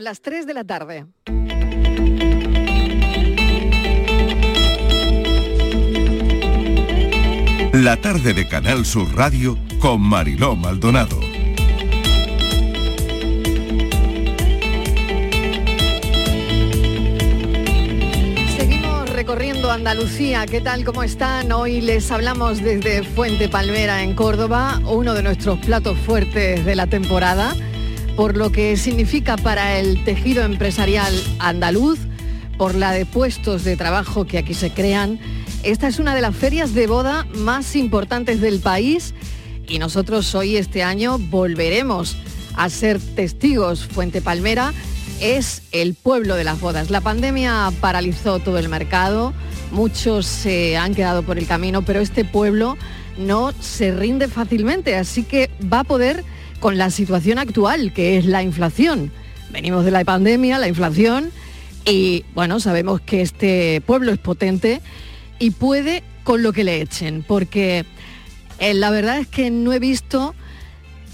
Las 3 de la tarde. La tarde de Canal Sur Radio con Mariló Maldonado. Seguimos recorriendo Andalucía. ¿Qué tal? ¿Cómo están? Hoy les hablamos desde Fuente Palmera en Córdoba, uno de nuestros platos fuertes de la temporada, por lo que significa para el tejido empresarial andaluz, por la de puestos de trabajo que aquí se crean. Esta es una de las ferias de boda más importantes del país y nosotros hoy este año volveremos a ser testigos. Fuente Palmera es el pueblo de las bodas. La pandemia paralizó todo el mercado, muchos se han quedado por el camino, pero este pueblo no se rinde fácilmente, así que va a poder con la situación actual, que es la inflación. Venimos de la pandemia, la inflación, y bueno, sabemos que este pueblo es potente y puede con lo que le echen, porque eh, la verdad es que no he visto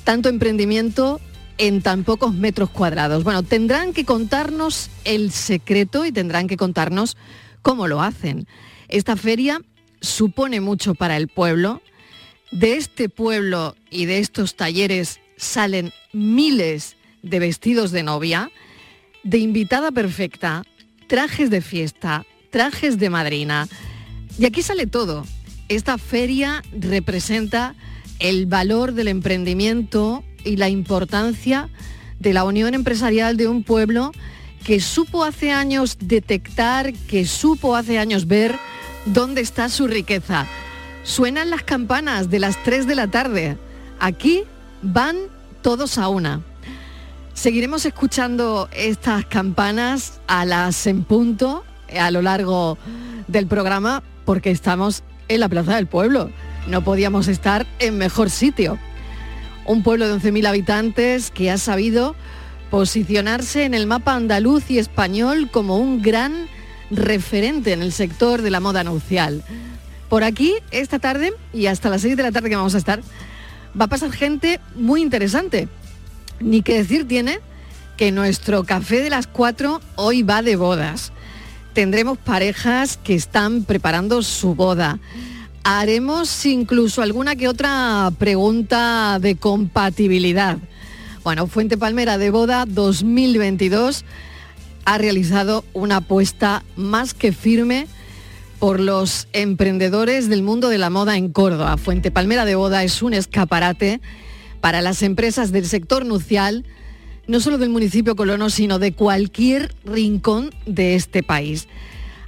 tanto emprendimiento en tan pocos metros cuadrados. Bueno, tendrán que contarnos el secreto y tendrán que contarnos cómo lo hacen. Esta feria supone mucho para el pueblo. De este pueblo y de estos talleres salen miles de vestidos de novia, de invitada perfecta, trajes de fiesta, trajes de madrina. Y aquí sale todo. Esta feria representa el valor del emprendimiento y la importancia de la unión empresarial de un pueblo que supo hace años detectar, que supo hace años ver dónde está su riqueza. Suenan las campanas de las 3 de la tarde. Aquí van todos a una. Seguiremos escuchando estas campanas a las en punto a lo largo del programa porque estamos en la Plaza del Pueblo. No podíamos estar en mejor sitio. Un pueblo de 11.000 habitantes que ha sabido posicionarse en el mapa andaluz y español como un gran referente en el sector de la moda nupcial. Por aquí, esta tarde y hasta las 6 de la tarde que vamos a estar, va a pasar gente muy interesante. Ni que decir tiene que nuestro café de las 4 hoy va de bodas. Tendremos parejas que están preparando su boda. Haremos incluso alguna que otra pregunta de compatibilidad. Bueno, Fuente Palmera de Boda 2022 ha realizado una apuesta más que firme por los emprendedores del mundo de la moda en Córdoba. Fuente Palmera de Boda es un escaparate para las empresas del sector nupcial, no solo del municipio colono, sino de cualquier rincón de este país.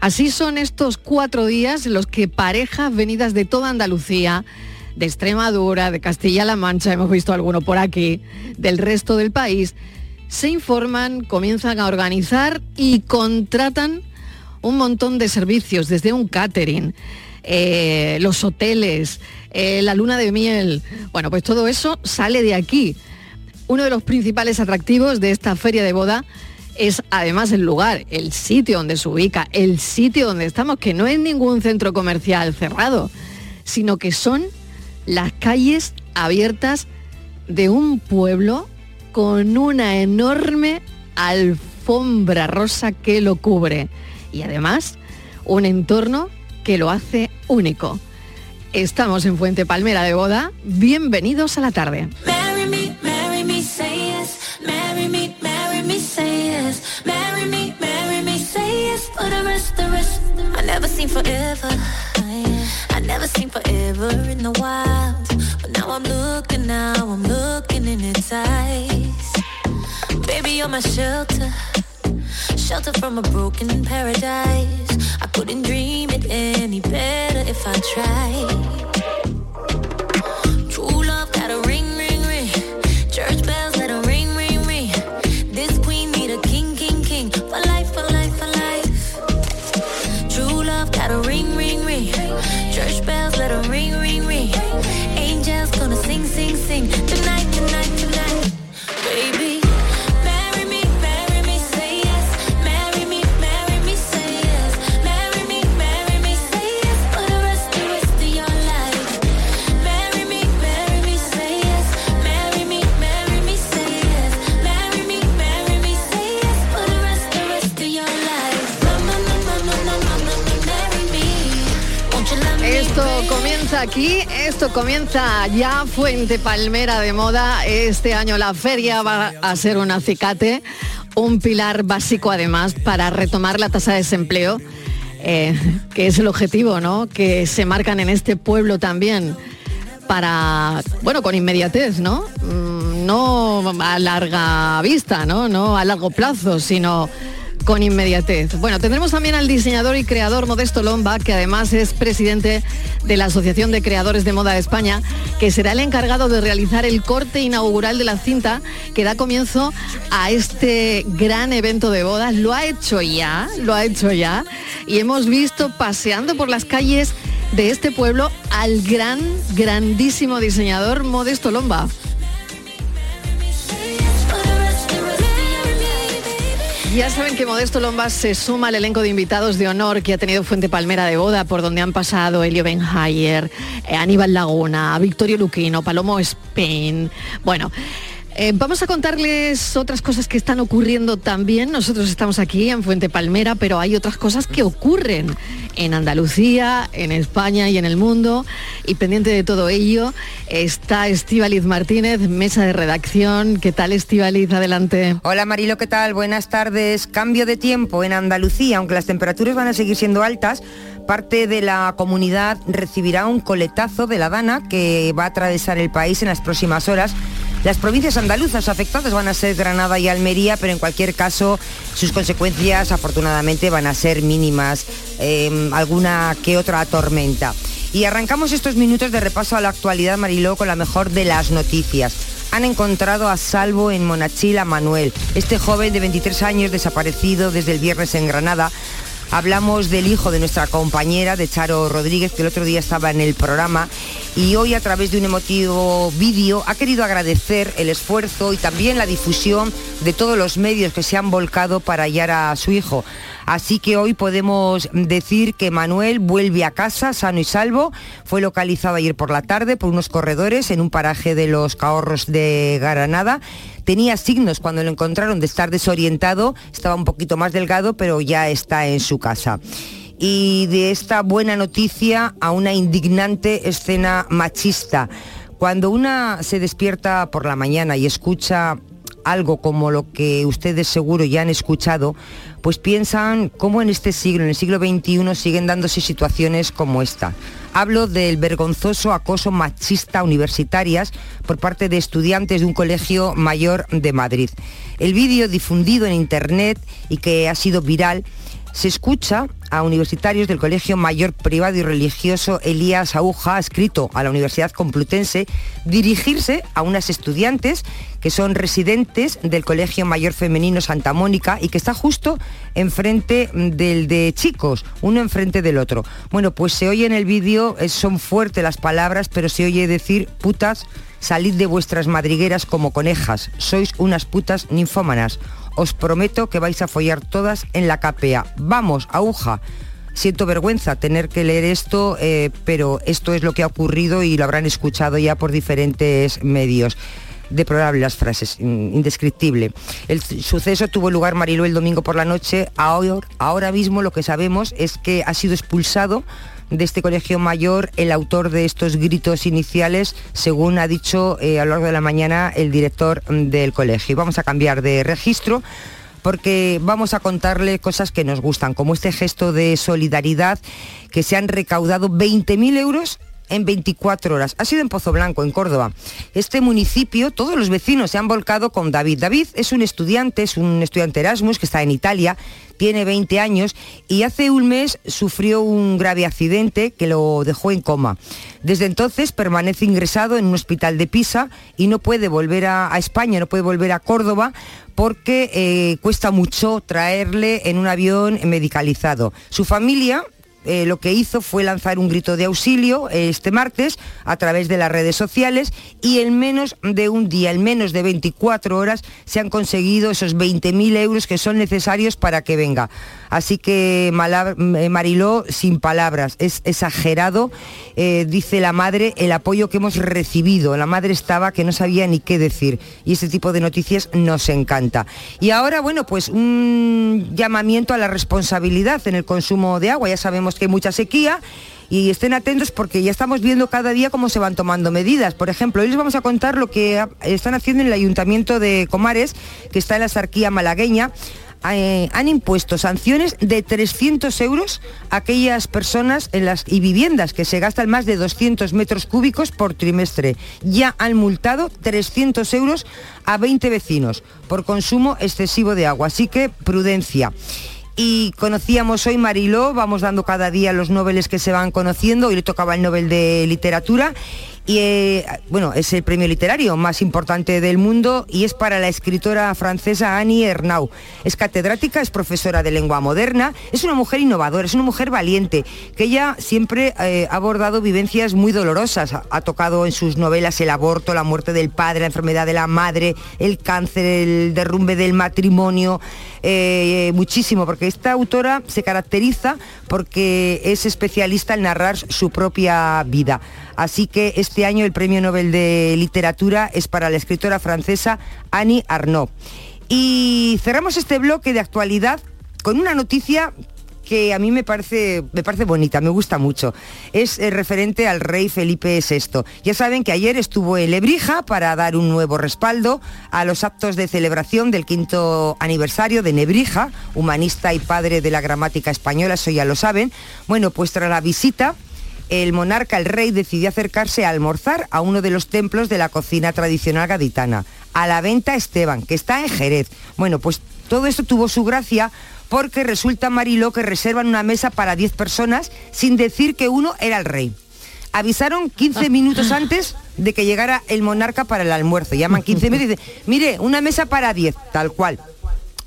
Así son estos cuatro días los que parejas venidas de toda Andalucía, de Extremadura, de Castilla-La Mancha, hemos visto alguno por aquí, del resto del país, se informan, comienzan a organizar y contratan un montón de servicios, desde un catering, eh, los hoteles, eh, la luna de miel. Bueno, pues todo eso sale de aquí. Uno de los principales atractivos de esta feria de boda es además el lugar, el sitio donde se ubica, el sitio donde estamos, que no es ningún centro comercial cerrado, sino que son las calles abiertas de un pueblo con una enorme alfombra rosa que lo cubre y además un entorno que lo hace único. Estamos en Fuente Palmera de Boda. Bienvenidos a la tarde. Baby, you're my shelter. Shelter from a broken paradise. I couldn't dream it any better if I tried. Aquí, esto comienza ya Fuente Palmera de moda. Este año la feria va a ser un acicate, un pilar básico además para retomar la tasa de desempleo, eh, que es el objetivo, ¿no? Que se marcan en este pueblo también para, bueno, con inmediatez, ¿no? Mm, no a larga vista, ¿no? No a largo plazo, sino con inmediatez. Bueno, tendremos también al diseñador y creador Modesto Lomba, que además es presidente de la Asociación de Creadores de Moda de España, que será el encargado de realizar el corte inaugural de la cinta que da comienzo a este gran evento de bodas. Lo ha hecho ya, lo ha hecho ya. Y hemos visto paseando por las calles de este pueblo al gran, grandísimo diseñador Modesto Lomba. Ya saben que Modesto Lombas se suma al elenco de invitados de honor que ha tenido Fuente Palmera de Boda, por donde han pasado Elio Benhayer, eh, Aníbal Laguna, Victorio Luquino, Palomo Spain. Bueno, eh, vamos a contarles otras cosas que están ocurriendo también. Nosotros estamos aquí en Fuente Palmera, pero hay otras cosas que ocurren en Andalucía, en España y en el mundo. Y pendiente de todo ello está Estíbaliz Martínez, mesa de redacción. ¿Qué tal Estíbaliz? Adelante. Hola Marilo, ¿qué tal? Buenas tardes. Cambio de tiempo en Andalucía, aunque las temperaturas van a seguir siendo altas parte de la comunidad recibirá un coletazo de la Dana que va a atravesar el país en las próximas horas. Las provincias andaluzas afectadas van a ser Granada y Almería, pero en cualquier caso sus consecuencias afortunadamente van a ser mínimas, em, alguna que otra tormenta. Y arrancamos estos minutos de repaso a la actualidad, Mariló, con la mejor de las noticias han encontrado a salvo en Monachil a Manuel. Este joven de 23 años desaparecido desde el viernes en Granada Hablamos del hijo de nuestra compañera, de Charo Rodríguez, que el otro día estaba en el programa y hoy a través de un emotivo vídeo ha querido agradecer el esfuerzo y también la difusión de todos los medios que se han volcado para hallar a su hijo. Así que hoy podemos decir que Manuel vuelve a casa sano y salvo. Fue localizado ayer por la tarde por unos corredores en un paraje de los Cahorros de Granada. Tenía signos cuando lo encontraron de estar desorientado, estaba un poquito más delgado, pero ya está en su casa y de esta buena noticia a una indignante escena machista. Cuando una se despierta por la mañana y escucha algo como lo que ustedes seguro ya han escuchado, pues piensan cómo en este siglo, en el siglo XXI, siguen dándose situaciones como esta. Hablo del vergonzoso acoso machista universitarias por parte de estudiantes de un colegio mayor de Madrid. El vídeo difundido en Internet y que ha sido viral se escucha a universitarios del Colegio Mayor Privado y Religioso Elías Aúja, escrito a la Universidad Complutense, dirigirse a unas estudiantes que son residentes del Colegio Mayor Femenino Santa Mónica y que está justo enfrente del de chicos, uno enfrente del otro. Bueno, pues se oye en el vídeo, son fuertes las palabras, pero se oye decir putas, salid de vuestras madrigueras como conejas, sois unas putas ninfómanas os prometo que vais a follar todas en la capea. Vamos, aguja. Siento vergüenza tener que leer esto, eh, pero esto es lo que ha ocurrido y lo habrán escuchado ya por diferentes medios deplorable las frases, indescriptible. El suceso tuvo lugar, Marilo, el domingo por la noche. Ahora mismo lo que sabemos es que ha sido expulsado de este colegio mayor el autor de estos gritos iniciales, según ha dicho eh, a lo largo de la mañana el director del colegio. Vamos a cambiar de registro porque vamos a contarle cosas que nos gustan, como este gesto de solidaridad que se han recaudado 20.000 euros en 24 horas. Ha sido en Pozo Blanco, en Córdoba. Este municipio, todos los vecinos se han volcado con David. David es un estudiante, es un estudiante Erasmus que está en Italia, tiene 20 años y hace un mes sufrió un grave accidente que lo dejó en coma. Desde entonces permanece ingresado en un hospital de Pisa y no puede volver a, España, no puede volver a Córdoba porque eh, cuesta mucho traerle en un avión medicalizado. Su familia eh, lo que hizo fue lanzar un grito de auxilio eh, este martes a través de las redes sociales y en menos de un día, en menos de 24 horas, se han conseguido esos 20.000 euros que son necesarios para que venga. Así que eh, Mariló, sin palabras, es exagerado, dice la madre, el apoyo que hemos recibido. La madre estaba que no sabía ni qué decir y este tipo de noticias nos encanta. Y ahora, bueno, pues un llamamiento a la responsabilidad en el consumo de agua. Ya sabemos que hay mucha sequía y estén atentos porque ya estamos viendo cada día cómo se van tomando medidas. Por ejemplo, hoy les vamos a contar lo que están haciendo en el Ayuntamiento de Comares, que está en la sarquía malagueña. Eh, han impuesto sanciones de 300 euros a aquellas personas en las, y viviendas que se gastan más de 200 metros cúbicos por trimestre. Ya han multado 300 euros a 20 vecinos por consumo excesivo de agua. Así que prudencia y conocíamos hoy Mariló, vamos dando cada día los noveles que se van conociendo, hoy le tocaba el Nobel de Literatura y eh, bueno, es el premio literario más importante del mundo y es para la escritora francesa Annie Ernaux. Es catedrática, es profesora de lengua moderna, es una mujer innovadora, es una mujer valiente, que ella siempre eh, ha abordado vivencias muy dolorosas. Ha, tocado en sus novelas el aborto, la muerte del padre, la enfermedad de la madre, el cáncer, el derrumbe del matrimonio, eh, muchísimo, porque esta autora se caracteriza porque es especialista en narrar su propia vida. Así que este año el Premio Nobel de Literatura es para la escritora francesa Annie Arnaud. Y cerramos este bloque de actualidad con una noticia que a mí me parece, me parece bonita, me gusta mucho. Es eh, referente al rey Felipe VI. Ya saben que ayer estuvo en Lebrija para dar un nuevo respaldo a los actos de celebración del quinto aniversario de Nebrija, humanista y padre de la gramática española, eso ya lo saben. Bueno, pues tras la visita el monarca, el rey, decidió acercarse a almorzar a uno de los templos de la cocina tradicional gaditana, a la venta Esteban, que está en Jerez. Bueno, pues todo esto tuvo su gracia porque resulta Mariló que reservan una mesa para 10 personas sin decir que uno era el rey. Avisaron 15 minutos antes de que llegara el monarca para el almuerzo. Llaman 15 minutos y dicen, mire, una mesa para 10, tal cual.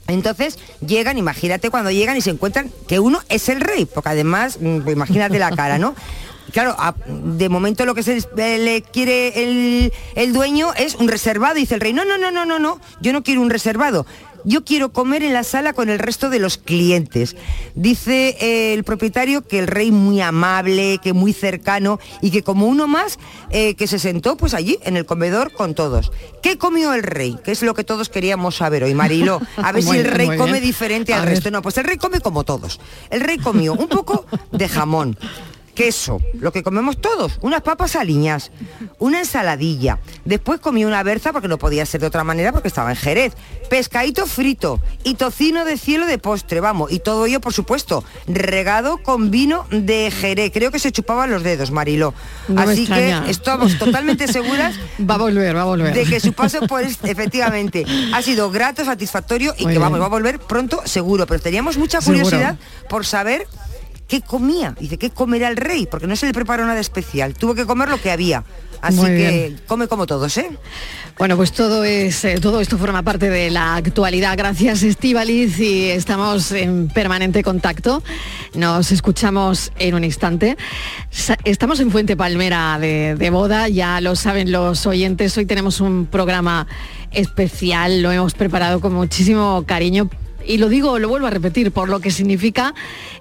Entonces llegan, imagínate cuando llegan y se encuentran que uno es el rey, porque además, mm, pues imagínate la cara, ¿no? claro, de momento lo que se le quiere el, el, dueño es un reservado. dice el rey, no, no, no, no, no, no, yo no quiero un reservado yo quiero comer en la sala con el resto de los clientes. Dice eh, el propietario que el rey muy amable, que muy cercano y que como uno más eh, que se sentó pues allí en el comedor con todos. ¿Qué comió el rey? Que es lo que todos queríamos saber hoy, Marilo. A ver si el rey come diferente al resto. No, pues el rey come como todos. El rey comió un poco de jamón, queso, lo que comemos todos, unas papas aliñas, una ensaladilla. Después comí una berza porque no podía ser de otra manera porque estaba en Jerez. Pescadito frito y tocino de cielo de postre, vamos. Y todo ello, por supuesto, regado con vino de Jerez. Creo que se chupaban los dedos, Mariló. Así que estamos totalmente seguras. va a volver, va a volver. De que su paso, pues, efectivamente, ha sido grato, satisfactorio y que vamos, va a volver pronto seguro. Pero teníamos mucha curiosidad por saber ¿qué comía? Dice, ¿qué comerá el rey? Porque no se le preparó nada especial. Tuvo que comer lo que había. Así que come como todos, ¿eh? Bueno, pues todo es eh, todo esto forma parte de la actualidad. Gracias, Estivaliz, y estamos en permanente contacto. Nos escuchamos en un instante. Estamos en Fuente Palmera de, de boda, ya lo saben los oyentes. Hoy tenemos un programa especial, lo hemos preparado con muchísimo cariño y lo digo, lo vuelvo a repetir, por lo que significa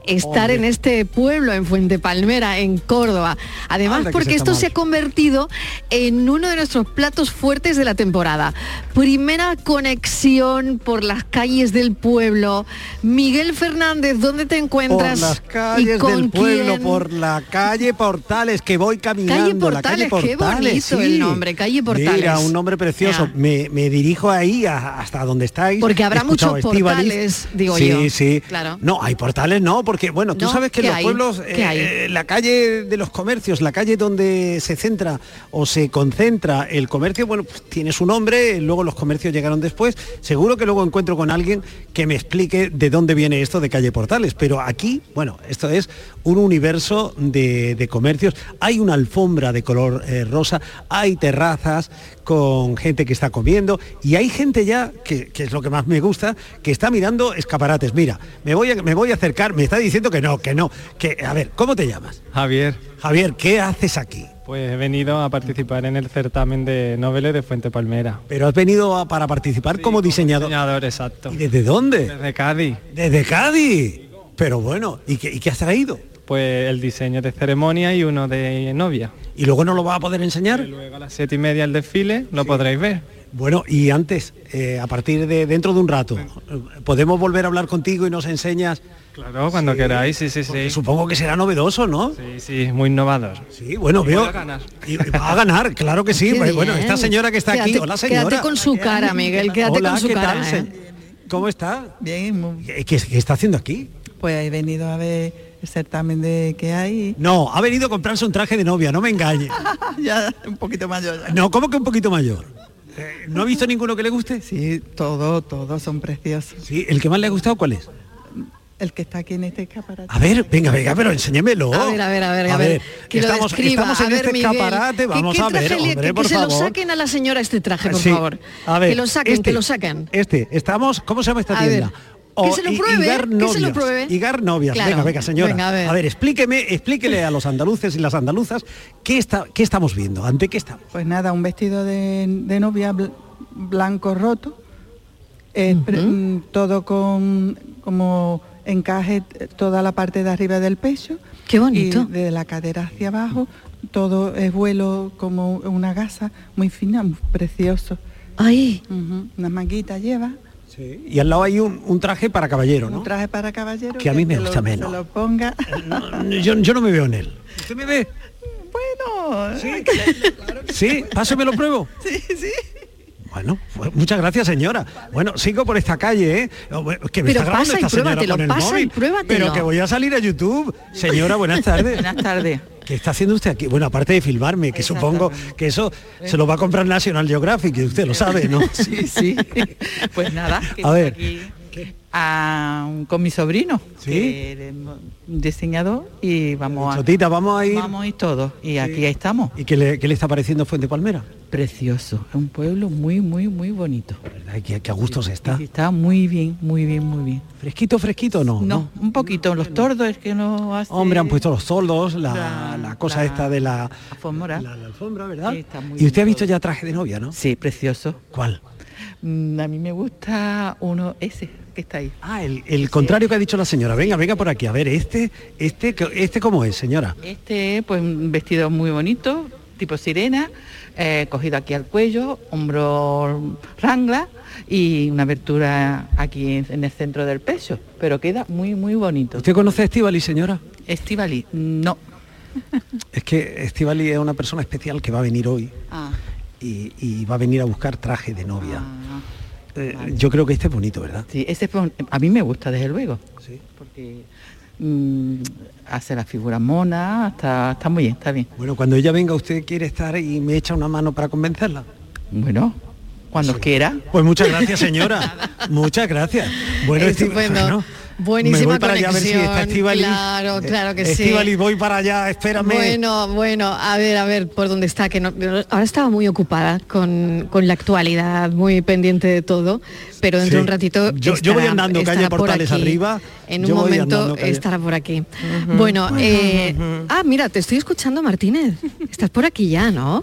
estar en este pueblo, en Fuente Palmera, en Córdoba. Además, porque esto se ha convertido en uno de nuestros platos fuertes de la temporada. Primera conexión por las calles del pueblo. Miguel Fernández, ¿dónde te encuentras? Por las calles del pueblo, por la calle Portales, que voy caminando. Calle Portales, qué bonito el nombre, calle Portales. Mira, un nombre precioso. Me, dirijo ahí hasta donde estáis. Porque habrá muchos portales, digo yo. Sí, sí. Claro. No, hay portales, no, porque, bueno, tú sabes que en los pueblos, eh, la calle de los comercios, la calle donde se centra o se concentra el comercio, bueno, pues tiene su nombre, luego los comercios llegaron después. Seguro que luego encuentro con alguien que me explique de dónde viene esto de calle Portales. Pero aquí, bueno, esto es un universo de, comercios. Hay una alfombra de color eh, rosa, hay terrazas con gente que está comiendo y hay gente ya, que, es lo que más me gusta, que está mirando escaparates. Mira, me voy, a, me voy a acercar, me está diciendo que no, que no, que, a ver, ¿cómo te llamas? Javier. Javier, ¿qué haces aquí? Pues he venido a participar en el certamen de noveles de Fuente Palmera. Pero has venido para participar como diseñador. diseñador, exacto. ¿Y desde dónde? Desde Cádiz. Desde Cádiz. Pero bueno, ¿y qué, y qué has traído? Pues el diseño de ceremonia y uno de novia. ¿Y luego no lo va a poder enseñar? luego a las siete y media el desfile lo podréis ver. Bueno, y antes, eh, a partir de dentro de un rato, ¿podemos volver a hablar contigo y nos enseñas? Claro, cuando queráis, sí, sí, sí. Supongo que será novedoso, ¿no? Sí, sí, muy innovador. Sí, bueno, veo... Va a ganar. Y va a ganar, claro que sí. bueno, esta señora que está aquí, hola señora. Quédate con su cara, Miguel, quédate con su cara. ¿eh? ¿Cómo está? Bien. Muy... ¿Qué, ¿Qué, está haciendo aquí? Pues he venido a ver el certamen de que hay. No, ha venido a comprarse un traje de novia, no me engañe. ya, un poquito mayor. No, ¿cómo que un poquito mayor? Eh, ¿No ha visto ninguno que le guste? Sí, todos, todos son preciosos. Sí, ¿el que más le ha gustado cuál es? El que está aquí en este escaparate. A ver, venga, venga, pero enséñemelo. A ver, a ver, a ver, a, ver. Que estamos, estamos en este escaparate, vamos a ver, hombre, que, se lo saquen a la señora este traje, por favor. A ver, que lo saquen, este, que lo saquen. Este, estamos, ¿cómo se llama esta tienda? Que se lo pruebe, Igar novias, que se lo pruebe. Igar novias. Venga, venga, señora. a, ver. explíqueme, explíquele a los andaluces y las andaluzas qué está, qué estamos viendo, ante qué estamos. Pues nada, un vestido de, de novia blanco roto, mm, todo con como encaje toda la parte de arriba del pecho. Qué bonito. Y de la cadera hacia abajo, todo es vuelo como una gasa muy fina, muy precioso. Ay. Una manguita lleva. Sí. Y al lado hay un, traje para caballero, ¿no? Un traje para caballero. Que a mí me gusta menos. lo ponga. yo, no me veo en él. ¿Usted me ve? Bueno. Sí, claro ¿Sí? ¿Pásame lo pruebo? Sí, sí. Bueno, pues muchas gracias señora. Bueno, sigo por esta calle, ¿eh? Que me pero está grabando esta señora con el móvil. Pero que voy a salir a YouTube. Señora, buenas tardes. buenas tardes. ¿Qué está haciendo usted aquí? Bueno, aparte de filmarme, que supongo que eso se lo va a comprar National Geographic, y usted lo sabe, ¿no? sí, sí. Pues nada, a ver con mi sobrino, que diseñador, y vamos a... vamos a ir... Vamos a ir todos, y aquí estamos. ¿Y qué le, qué le, está pareciendo Fuente Palmera? Precioso, es un pueblo muy, muy, muy bonito. ¿Verdad? ¿Qué, a gusto se está? Está muy bien, muy bien, muy bien. ¿Fresquito, fresquito no? No, un poquito, los tordos es que no hace... Hombre, han puesto los soldos, la, cosa esta de la... Alfombra. La, alfombra, ¿verdad? y usted ha visto ya traje de novia, ¿no? Sí, precioso. ¿Cuál? Mm, a mí me gusta uno ese que está ahí. Ah, el, contrario que ha dicho la señora. Venga, venga por aquí. A ver, este, este, este cómo es, señora. Este, pues un vestido muy bonito, tipo sirena, eh, cogido aquí al cuello, hombro rangla y una abertura aquí en, el centro del pecho. Pero queda muy, muy bonito. ¿Usted conoce a Estivali, señora? Estivali, no. Es que Estivali es una persona especial que va a venir hoy. Ah. Y, va a venir a buscar traje de novia. Ah. Eh, yo creo que este es bonito, ¿verdad? Sí, este a mí me gusta desde luego. Sí. Porque mm, hace la figura mona, está, está muy bien, está bien. Bueno, cuando ella venga, ¿usted quiere estar y me echa una mano para convencerla? Bueno, cuando quiera. Pues muchas gracias, señora. muchas gracias. Bueno, Estupendo. Buenísima me voy para allá a ver si está Estivali. Claro, eh, claro que sí. Estivali, voy para allá, espérame. Bueno, bueno, a ver, a ver por dónde está. Que no, ahora estaba muy ocupada con, con, la actualidad, muy pendiente de todo, pero dentro de un ratito yo, yo voy andando calle Portales arriba. En un momento estará por aquí. bueno, eh, ah, mira, te estoy escuchando, Martínez. Estás por aquí ya, ¿no?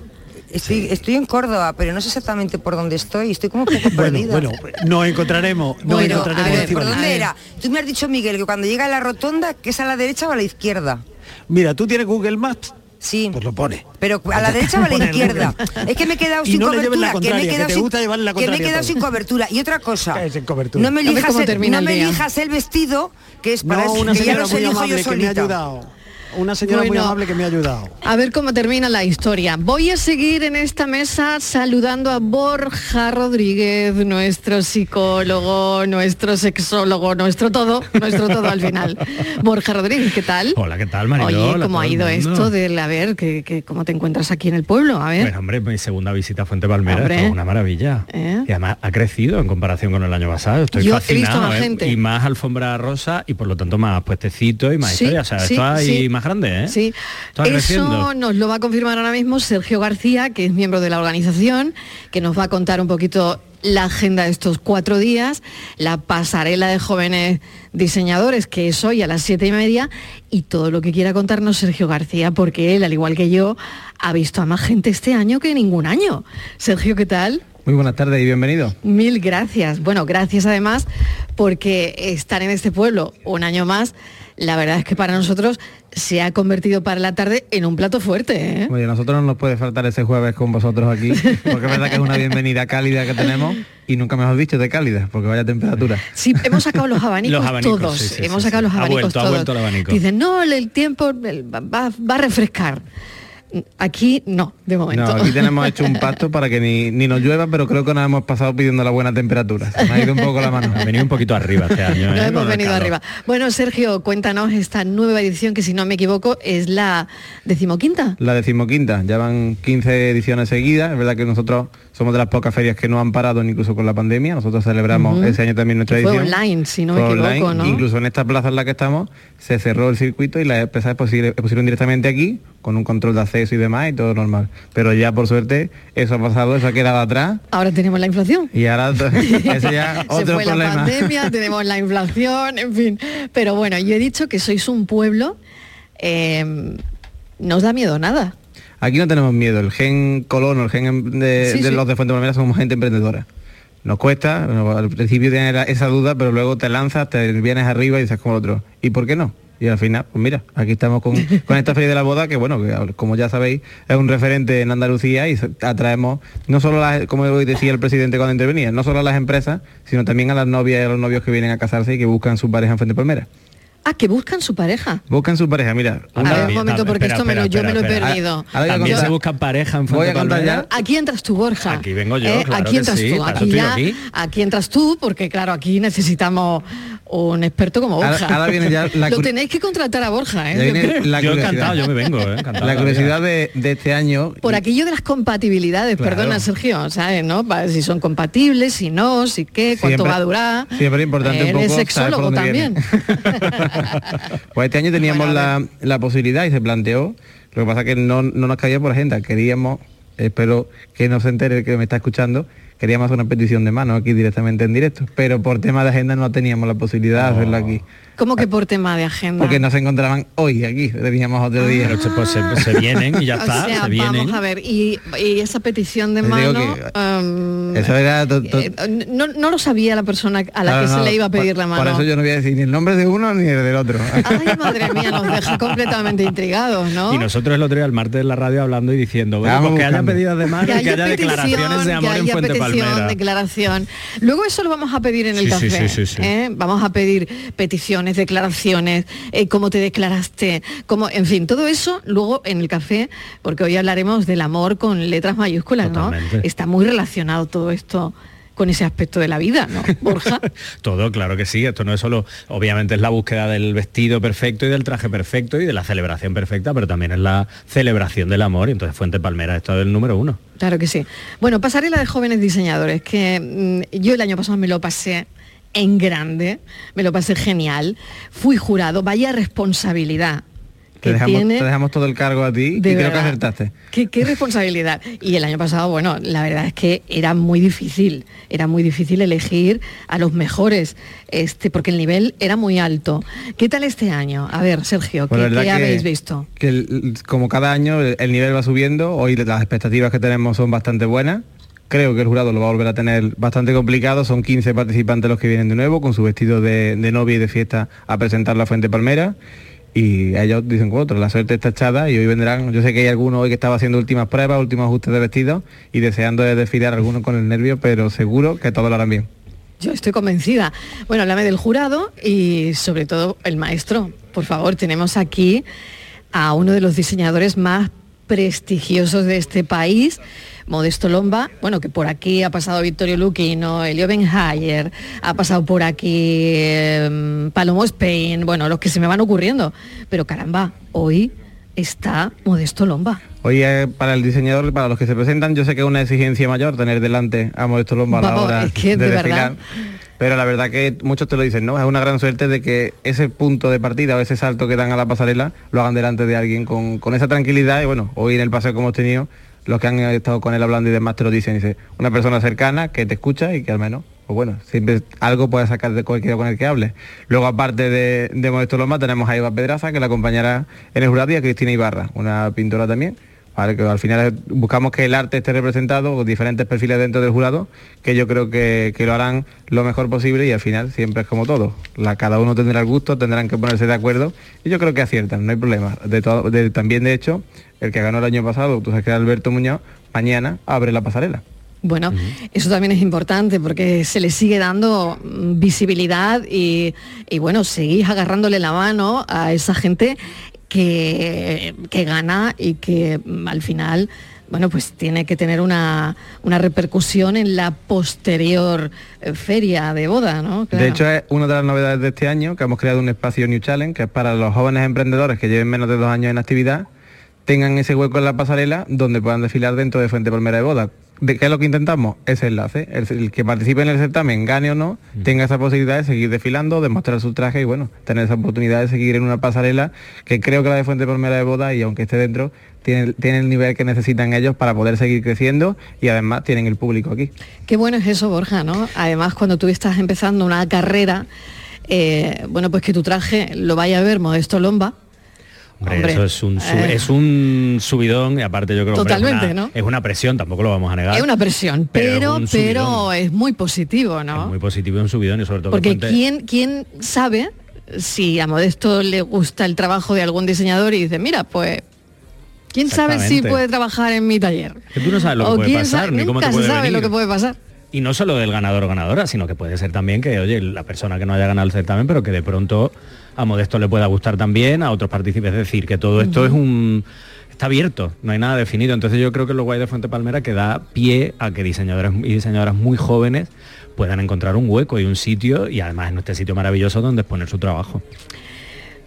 Estoy, estoy en Córdoba, pero no sé exactamente por dónde estoy. Estoy como un poco perdida. Bueno, nos encontraremos. No encontraremos ¿Por dónde era? Tú me has dicho, Miguel, que cuando llega a la rotonda, que es a la derecha o a la izquierda. Mira, tú tienes Google Maps. Sí. Pues lo pone. Pero a la derecha o a la izquierda. Es que me he quedado sin cobertura. que me he quedado, sin, que me he quedado sin cobertura. Y otra cosa. No me elijas, el, no me elijas el vestido, que es para no, una que ya los elijo yo solita. Que una señora muy amable que me ha ayudado. A ver cómo termina la historia. Voy a seguir en esta mesa saludando a Borja Rodríguez, nuestro psicólogo, nuestro sexólogo, nuestro todo, nuestro todo al final. Borja Rodríguez, ¿qué tal? Hola, ¿qué tal, Mariló? Oye, ¿cómo ha ido esto del, a ver, que, cómo te encuentras aquí en el pueblo? A ver. Pues hombre, mi segunda visita a Fuente Palmera es una maravilla. ¿Eh? Y además ha crecido en comparación con el año pasado. Estoy Yo fascinado. ¿eh? gente. Y más alfombra rosa y por lo tanto más puestecito y más historia. O sea, esto hay más grande, ¿eh? Sí, eso nos lo va a confirmar ahora mismo Sergio García, que es miembro de la organización, que nos va a contar un poquito la agenda de estos cuatro días, la pasarela de jóvenes diseñadores, que es hoy a las siete y media, y todo lo que quiera contarnos Sergio García, porque él, al igual que yo, ha visto a más gente este año que ningún año. Sergio, ¿qué tal? Muy buenas tardes y bienvenido. Mil gracias. Bueno, gracias además porque estar en este pueblo un año más, la verdad es que para nosotros se ha convertido para la tarde en un plato fuerte. ¿eh? Oye, a nosotros no nos puede faltar ese jueves con vosotros aquí, porque es verdad que es una bienvenida cálida que tenemos y nunca mejor dicho de cálida, porque vaya temperatura. Sí, hemos sacado los abanicos, todos, hemos sacado los abanicos todos. Dicen, no, el tiempo va a refrescar. Aquí no, de momento. No, aquí tenemos hecho un pacto para que ni, nos llueva, pero creo que nos hemos pasado pidiendo la buena temperatura. Se me ha ido un poco la mano. Ha venido un poquito arriba este año. ¿eh? hemos venido arriba. Bueno, Sergio, cuéntanos esta nueva edición que si no me equivoco es la decimoquinta. La decimoquinta, ya van 15 ediciones seguidas. Es verdad que nosotros somos de las pocas ferias que no han parado incluso con la pandemia. Nosotros celebramos ese año también nuestra edición. Fue online, si no me equivoco, ¿no? Incluso en esta plaza en la que estamos se cerró el circuito y las empresas pusieron directamente aquí con un control de acceso y demás y todo normal. Pero ya por suerte eso ha pasado, eso ha quedado atrás. Ahora tenemos la inflación. Y ahora ese ya otro se fue la pandemia, tenemos la inflación, en fin. Pero bueno, yo he dicho que sois un pueblo, eh, no os da miedo nada. Aquí no tenemos miedo, el gen colono, el gen de, los de Fuente Palmera somos gente emprendedora. Nos cuesta, al principio tienes esa duda, pero luego te lanzas, te vienes arriba y dices como el otro. ¿Y por qué no? Y al final, pues mira, aquí estamos con, esta feria de la boda, que bueno, que como ya sabéis, es un referente en Andalucía y atraemos no solo, las, como hoy decía el presidente cuando intervenía, no solo a las empresas, sino también a las novias y a los novios que vienen a casarse y que buscan su pareja en Fuente Palmera. Ah, que buscan su pareja. Buscan su pareja, mira. A ver, un momento, porque esto me lo, yo me lo he perdido. También se buscan pareja en Voy a contar ya. Aquí entras tú, Borja. Aquí vengo yo, ¿Eh? Aquí entras tú. Aquí, ya, aquí entras tú, porque claro, aquí necesitamos un experto como Borja. Ahora, viene ya la Lo tenéis que contratar a Borja, ¿eh? Yo, yo encantado, yo me vengo, ¿eh? La curiosidad de, este año... Por aquello de las compatibilidades, perdona Sergio, ¿sabes? ¿no? Si son compatibles, si no, si qué, cuánto va a durar. Siempre importante un poco sexólogo también. pues este año teníamos la, la, posibilidad y se planteó, lo que pasa que no, no nos caía por agenda, queríamos, espero que no se entere el que me está escuchando, queríamos hacer una petición de mano aquí directamente en directo, pero por tema de agenda no teníamos la posibilidad de hacerlo aquí. ¿Cómo que por tema de agenda? Porque no se encontraban hoy aquí, teníamos otro ah. día. pues se, vienen y ya está, se vienen. Vamos a ver, y, esa petición de mano... Um, eso era eh, no, no, lo sabía la persona a la que se le iba a pedir la mano. Por eso yo no voy a decir ni el nombre de uno ni el del otro. Ay, madre mía, nos deja completamente intrigados, ¿no? Y nosotros el otro día, el martes en la radio, hablando y diciendo, bueno, pues que haya pedido de mano, que haya, declaraciones de amor en Fuente Palmera. declaración. Luego eso lo vamos a pedir en el café. ¿eh? Vamos a pedir peticiones, declaraciones eh, cómo te declaraste, cómo, en fin, todo eso luego en el café, porque hoy hablaremos del amor con letras mayúsculas, ¿no? Está muy relacionado todo esto con ese aspecto de la vida, ¿no, Borja? Todo, claro que sí. Esto no es solo, obviamente es la búsqueda del vestido perfecto y del traje perfecto y de la celebración perfecta, pero también es la celebración del amor. Y entonces Fuente Palmera esto es el número uno. Claro que sí. Bueno, pasaré la de jóvenes diseñadores, que mm, yo el año pasado me lo pasé en grande, me lo pasé genial, fui jurado, vaya responsabilidad. Te dejamos, te dejamos, todo el cargo a ti y creo que acertaste. ¿Qué, qué responsabilidad. Y el año pasado, bueno, la verdad es que era muy difícil, era muy difícil elegir a los mejores, este, porque el nivel era muy alto. ¿Qué tal este año? A ver, Sergio, ¿qué, habéis visto? Que como cada año el nivel va subiendo, hoy las expectativas que tenemos son bastante buenas Creo que el jurado lo va a volver a tener bastante complicado. Son 15 participantes los que vienen de nuevo con su vestido de, novia y de fiesta a presentar la Fuente Palmera. Y ellos dicen con otro, la suerte está echada y hoy vendrán, yo sé que hay algunos hoy que estaba haciendo últimas pruebas, últimos ajustes de vestido y deseando de desfilar algunos con el nervio, pero seguro que todos lo harán bien. Yo estoy convencida. Bueno, háblame del jurado y sobre todo el maestro. Por favor, tenemos aquí a uno de los diseñadores más prestigiosos de este país Modesto Lomba, bueno, que por aquí ha pasado Vittorio Luquino, Elio Benhayer, ha pasado por aquí em, Palomo Spain, bueno, los que se me van ocurriendo. Pero caramba, hoy está Modesto Lomba. Hoy para el diseñador, para los que se presentan, yo sé que es una exigencia mayor tener delante a Modesto Lomba a la hora de, desfilar. Pero la verdad que muchos te lo dicen, ¿no? Es una gran suerte de que ese punto de partida o ese salto que dan a la pasarela lo hagan delante de alguien con, con esa tranquilidad y bueno, hoy en el paseo que hemos tenido los que han estado con él hablando y demás te lo dicen, dice, una persona cercana que te escucha y que al menos, pues bueno, siempre algo puedes sacar de cualquiera con el que hable. Luego, aparte de, de Modesto Loma, tenemos a Eva Pedraza, que la acompañará en el jurado, y a Cristina Ibarra, una pintora también. Que al final buscamos que el arte esté representado, con diferentes perfiles dentro del jurado, que yo creo que, lo harán lo mejor posible y al final siempre es como todo. La, cada uno tendrá el gusto, tendrán que ponerse de acuerdo y yo creo que aciertan, no hay problema. De también de hecho, el que ganó el año pasado, tú sabes que era Alberto Muñoz, mañana abre la pasarela. Bueno, eso también es importante porque se le sigue dando mm, visibilidad y, y, bueno, seguís agarrándole la mano a esa gente que, gana y que mm, al final bueno, pues tiene que tener una, repercusión en la posterior eh, feria de boda, ¿no? De hecho, es una de las novedades de este año, que hemos creado un espacio New Challenge, que es para los jóvenes emprendedores que lleven menos de dos años en actividad, tengan ese hueco en la pasarela donde puedan desfilar dentro de Fuente Palmera de Boda. ¿De qué es lo que intentamos? Ese enlace. El, que participe en el certamen, gane o no, mm. tenga esa posibilidad de seguir desfilando, de mostrar su traje y bueno, tener esa oportunidad de seguir en una pasarela que creo que la de Fuente Palmera de Boda y aunque esté dentro, tiene, tiene, el nivel que necesitan ellos para poder seguir creciendo y además tienen el público aquí. Qué bueno es eso, Borja, ¿no? Además, cuando tú estás empezando una carrera, eh, bueno, pues que tu traje lo vaya a ver Modesto Lomba, Hombre, eso es un, eh. es un subidón y aparte yo creo que es, una, es una presión, tampoco lo vamos a negar. Es una presión, pero, pero, es, muy positivo, ¿no? Es muy positivo un subidón y sobre todo... Porque ¿quién, ¿quién sabe si a Modesto le gusta el trabajo de algún diseñador y dice, mira, pues ¿Quién sabe si puede trabajar en mi taller? Que tú no sabes lo que puede pasar, ni cómo te puede sabe lo que puede pasar. Y no solo del ganador o ganadora, sino que puede ser también que, oye, la persona que no haya ganado el certamen, pero que de pronto a Modesto le pueda gustar también, a otros partícipes. Es decir, que todo esto es un está abierto, no hay nada definido. Entonces yo creo que lo guay de Fuente Palmera que da pie a que diseñadores y diseñadoras muy jóvenes puedan encontrar un hueco y un sitio y además en este sitio maravilloso donde exponer su trabajo.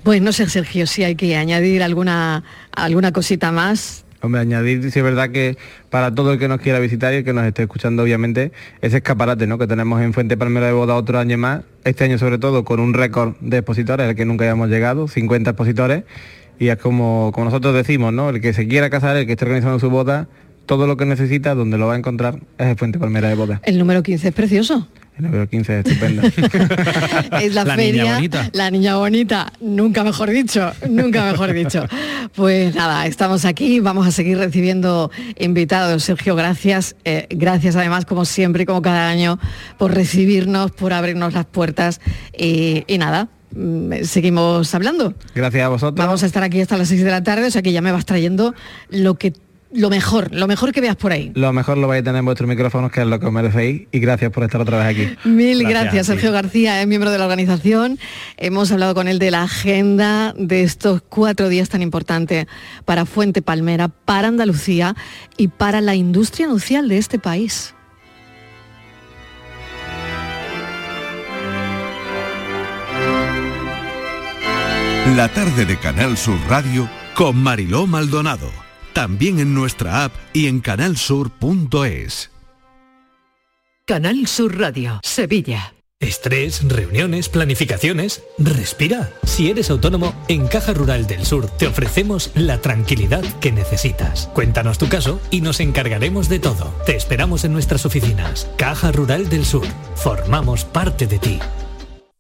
Pues no sé, Sergio, si hay que añadir alguna, alguna cosita más. Hombre, añadir, si es verdad que para todo el que nos quiera visitar y el que nos esté escuchando, obviamente, ese escaparate ¿no? que tenemos en Fuente Palmera de Boda otro año más, este año sobre todo con un récord de expositores, el que nunca hayamos llegado, 50 expositores, y es como, como nosotros decimos, ¿no? El que se quiera casar, el que esté organizando su boda, todo lo que necesita, donde lo va a encontrar, es el Fuente Palmera de Boda. El número 15 es precioso. El número 15 es estupendo. es la, feria, niña bonita. la niña bonita, nunca mejor dicho, nunca mejor dicho. Pues nada, estamos aquí, vamos a seguir recibiendo invitados. Sergio, gracias. Eh, gracias además, como siempre, como cada año, por recibirnos, por abrirnos las puertas y, y nada, mm, seguimos hablando. Gracias a vosotros. Vamos a estar aquí hasta las 6 de la tarde, o sea que ya me vas trayendo lo que lo mejor, lo mejor que veas por ahí. Lo mejor lo vais a tener en vuestros micrófonos, que es lo que os merecéis, y gracias por estar otra vez aquí. Mil gracias, Sergio García, es miembro de la organización. Hemos hablado con él de la agenda de estos cuatro días tan importantes para Fuente Palmera, para Andalucía y para la industria nupcial de este país. La tarde de Canal Sur Radio con Mariló Maldonado también en nuestra app y en canalsur.es. Canal Sur Radio, Sevilla. Estrés, reuniones, planificaciones. Respira. Si eres autónomo, en Caja Rural del Sur te ofrecemos la tranquilidad que necesitas. Cuéntanos tu caso y nos encargaremos de todo. Te esperamos en nuestras oficinas. Caja Rural del Sur. Formamos parte de ti.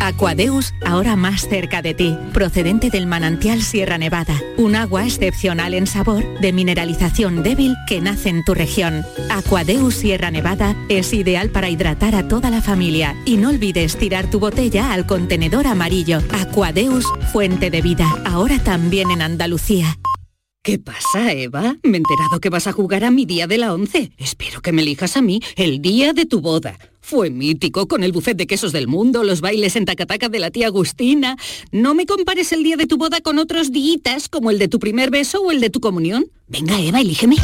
Aquadeus, ahora más cerca de ti, procedente del manantial Sierra Nevada, un agua excepcional en sabor, de mineralización débil que nace en tu región. Aquadeus Sierra Nevada es ideal para hidratar a toda la familia y no olvides tirar tu botella al contenedor amarillo. Aquadeus, fuente de vida, ahora también en Andalucía. ¿Qué pasa, Eva? Me he enterado que vas a jugar a mi día de la once. Espero que me elijas a mí el día de tu boda. Fue mítico con el buffet de quesos del mundo, los bailes en tacataca de la tía Agustina. No me compares el día de tu boda con otros días como el de tu primer beso o el de tu comunión. Venga, Eva, elígeme.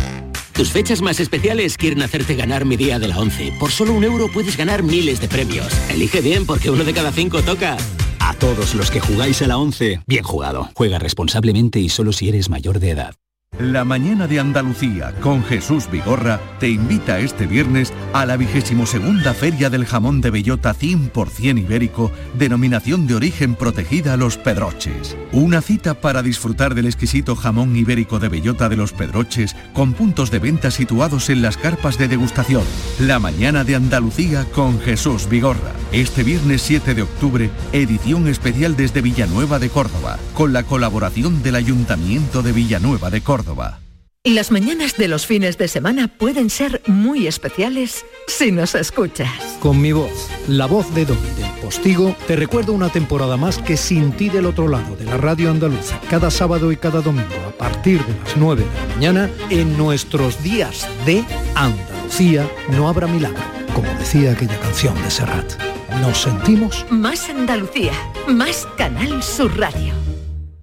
Tus fechas más especiales quieren hacerte ganar mi día de la once. Por solo un euro puedes ganar miles de premios. Elige bien porque uno de cada cinco toca. A todos los que jugáis a la 11, bien jugado. Juega responsablemente y solo si eres mayor de edad. La mañana de Andalucía con Jesús Vigorra te invita este viernes a la vigésimo segunda Feria del Jamón de Bellota 100% ibérico, denominación de origen protegida Los Pedroches. Una cita para disfrutar del exquisito jamón ibérico de Bellota de Los Pedroches con puntos de venta situados en las carpas de degustación. La mañana de Andalucía con Jesús Vigorra. Este viernes 7 de octubre, edición especial desde Villanueva de Córdoba, con la colaboración del Ayuntamiento de Villanueva de Córdoba. Las mañanas de los fines de semana pueden ser muy especiales si nos escuchas. Con mi voz, la voz de Don del Postigo, te recuerdo una temporada más que sin ti del otro lado de la radio andaluza, cada sábado y cada domingo a partir de las 9 de la mañana, en nuestros días de Andalucía no habrá milagro, como decía aquella canción de Serrat. Nos sentimos más Andalucía, más Canal Sur Radio.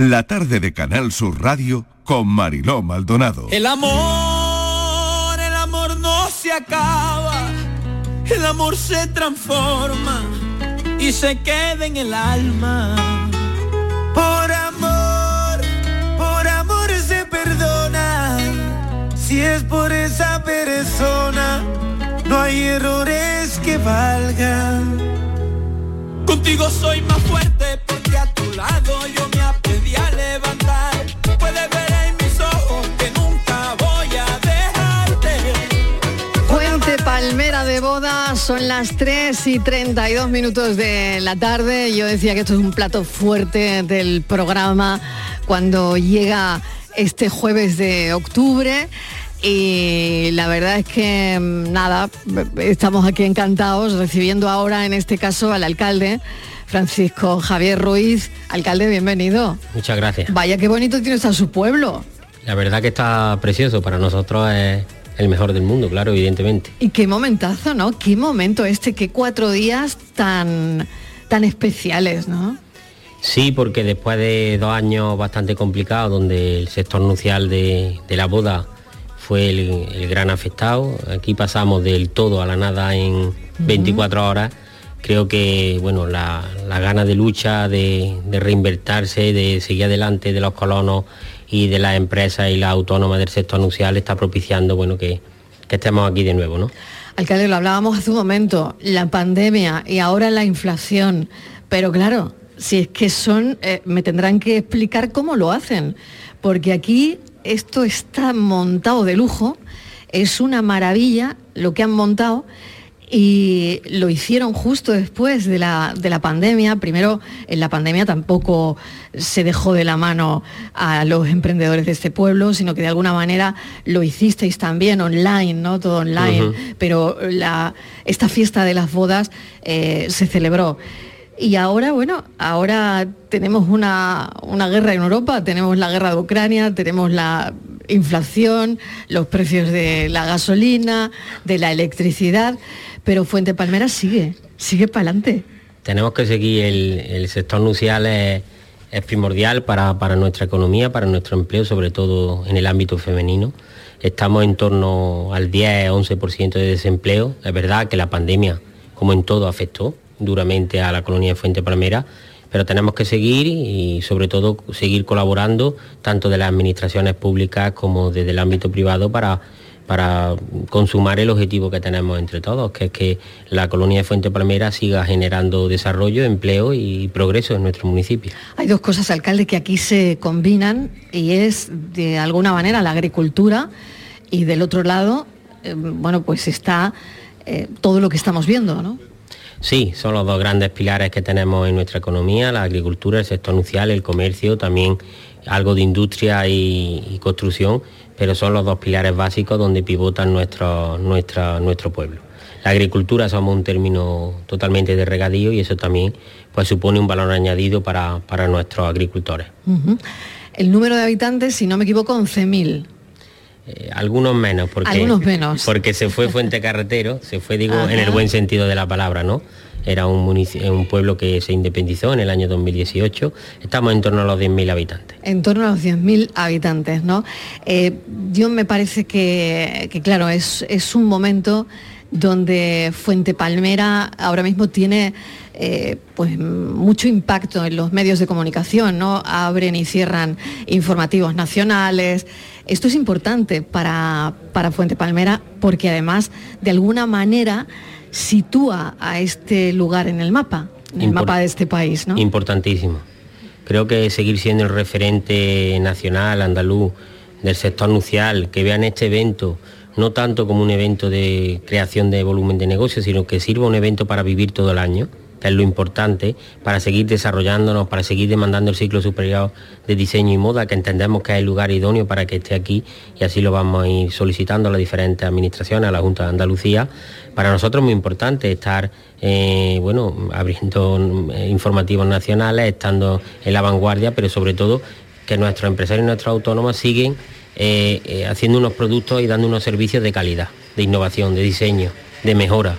La tarde de Canal Sur Radio con Mariló Maldonado. El amor, el amor no se acaba. El amor se transforma y se queda en el alma. Por amor, por amor se perdona. Si es por esa persona, no hay errores que valgan. Contigo soy más fuerte porque a tu lado yo me son las 3 y 32 minutos de la tarde. Yo decía que esto es un plato fuerte del programa cuando llega este jueves de octubre. Y la verdad es que mm, nada, estamos aquí encantados recibiendo ahora en este caso al alcalde Francisco Javier Ruiz. Alcalde, bienvenido. Muchas gracias. Vaya qué bonito tiene estar su pueblo. La verdad que está precioso, para nosotros es el mejor del mundo, claro, evidentemente. Y qué momentazo, ¿no? Qué momento este, qué cuatro días tan, tan especiales, ¿no? Sí, porque después de dos años bastante complicados, donde el sector nupcial de, la boda fue el, gran afectado, aquí pasamos del todo a la nada en 24 horas, creo que bueno, la, gana de lucha, de, de reinvertirse, de seguir adelante de los colonos y de las empresas y la autónoma del sector anuncial está propiciando bueno, que, estemos aquí de nuevo. ¿no? Alcalde, lo hablábamos hace un momento, la pandemia y ahora la inflación, pero claro, si es que son, eh, me tendrán que explicar cómo lo hacen, porque aquí esto está montado de lujo, es una maravilla lo que han montado y lo hicieron justo después de la, pandemia. Primero, en la pandemia tampoco se dejó de la mano a los emprendedores de este pueblo, sino que de alguna manera lo hicisteis también online, ¿no? Todo online. Pero esta fiesta de las bodas eh, se celebró. Y ahora, bueno, ahora tenemos una, una, guerra en Europa, tenemos la guerra de Ucrania, tenemos la inflación, los precios de la gasolina, de la electricidad pero Fuente Palmera sigue, sigue para adelante. Tenemos que seguir, el, sector nucial es, primordial para, nuestra economía, para nuestro empleo, sobre todo en el ámbito femenino. estamos en torno al 10-11% de desempleo. Es verdad que la pandemia, como en todo, afectó duramente a la colonia de Fuente Palmera, pero tenemos que seguir y sobre todo seguir colaborando tanto de las administraciones públicas como desde el ámbito privado para para consumar el objetivo que tenemos entre todos, que es que la colonia de Fuente Palmera siga generando desarrollo, empleo y progreso en nuestro municipio. Hay dos cosas, alcalde, que aquí se combinan y es de alguna manera la agricultura y del otro lado, eh, bueno, pues está eh, todo lo que estamos viendo, ¿no? Sí, son los dos grandes pilares que tenemos en nuestra economía, la agricultura, el sector nucial, el comercio, también algo de industria y construcción pero son los dos pilares básicos donde pivotan nuestro, nuestro pueblo. La agricultura somos un término totalmente de regadío y eso también pues, supone un valor añadido para, nuestros agricultores. El número de habitantes, si no me equivoco, 11.000. Eh, algunos menos, porque, algunos menos. porque se fue Fuente Carretero, se fue, digo, en el buen sentido de la palabra, ¿no? era un, un pueblo que se independizó en el año 2018. Estamos en torno a los 10.000 habitantes. En torno a los 10.000 habitantes, ¿no? Eh, yo me parece que, claro, es, es, un momento donde Fuente Palmera ahora mismo tiene eh, pues mucho impacto en los medios de comunicación, ¿no? Abren y cierran informativos nacionales. Esto es importante para, para Fuente Palmera porque además, de alguna manera, sitúa a este lugar en el mapa, en el mapa de este país, ¿no? Importantísimo. Creo que seguir siendo el referente nacional andaluz del sector nucial, que vean este evento no tanto como un evento de creación de volumen de negocio, sino que sirva un evento para vivir todo el año, que es lo importante, para seguir desarrollándonos, para seguir demandando el ciclo superior de diseño y moda, que entendemos que es el lugar idóneo para que esté aquí y así lo vamos a ir solicitando a las diferentes administraciones, a la Junta de Andalucía. Para nosotros es muy importante estar eh, bueno, abriendo eh, informativos nacionales, estando en la vanguardia, pero sobre todo que nuestros empresarios y nuestros autónomos siguen eh, haciendo unos productos y dando unos servicios de calidad, de innovación, de diseño, de mejora,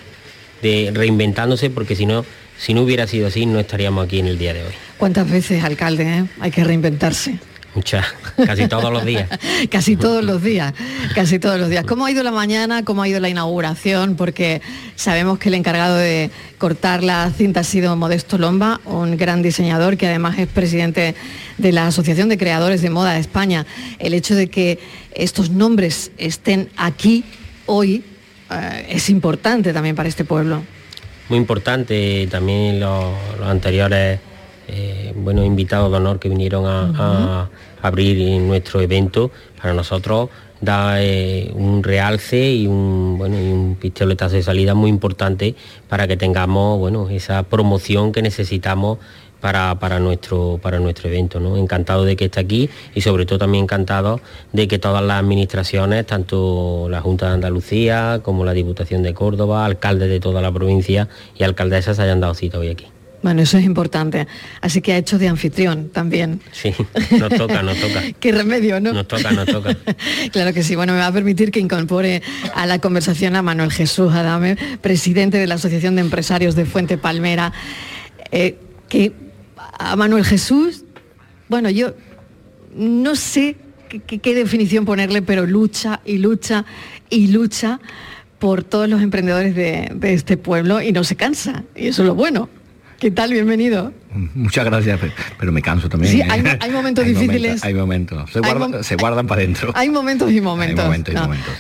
de reinventándose, porque si no si no hubiera sido así, no estaríamos aquí en el día de hoy. ¿Cuántas veces, alcalde, eh? hay que reinventarse? Muchas, casi todos los días. casi todos los días, casi todos los días. ¿Cómo ha ido la mañana? ¿Cómo ha ido la inauguración? Porque sabemos que el encargado de cortar la cinta ha sido Modesto Lomba, un gran diseñador que además es presidente de la Asociación de Creadores de Moda de España. El hecho de que estos nombres estén aquí hoy eh, es importante también para este pueblo muy importante, también los, anteriores eh, buenos invitados de honor que vinieron a, abrir nuestro evento, para nosotros da eh, un realce y un, bueno, y un pistoletazo de salida muy importante para que tengamos bueno, esa promoción que necesitamos para, nuestro, para nuestro evento. ¿no? Encantado de que esté aquí y sobre todo también encantado de que todas las administraciones, tanto la Junta de Andalucía como la Diputación de Córdoba, alcaldes de toda la provincia y alcaldesas hayan dado cita hoy aquí. Bueno, eso es importante. Así que ha hecho de anfitrión también. Sí, nos toca, nos toca. Qué remedio, ¿no? Nos toca, nos toca. claro que sí. Bueno, me va a permitir que incorpore a la conversación a Manuel Jesús Adame, presidente de la Asociación de Empresarios de Fuente Palmera, eh, que a Manuel Jesús, bueno, yo no sé qué, definición ponerle, pero lucha y lucha y lucha por todos los emprendedores de, este pueblo y no se cansa. Y eso es lo bueno. ¿Qué tal? Bienvenido. Muchas gracias, pero me canso también. Sí, hay, momentos difíciles. hay momentos, se, guardan para adentro. Hay momentos y momentos.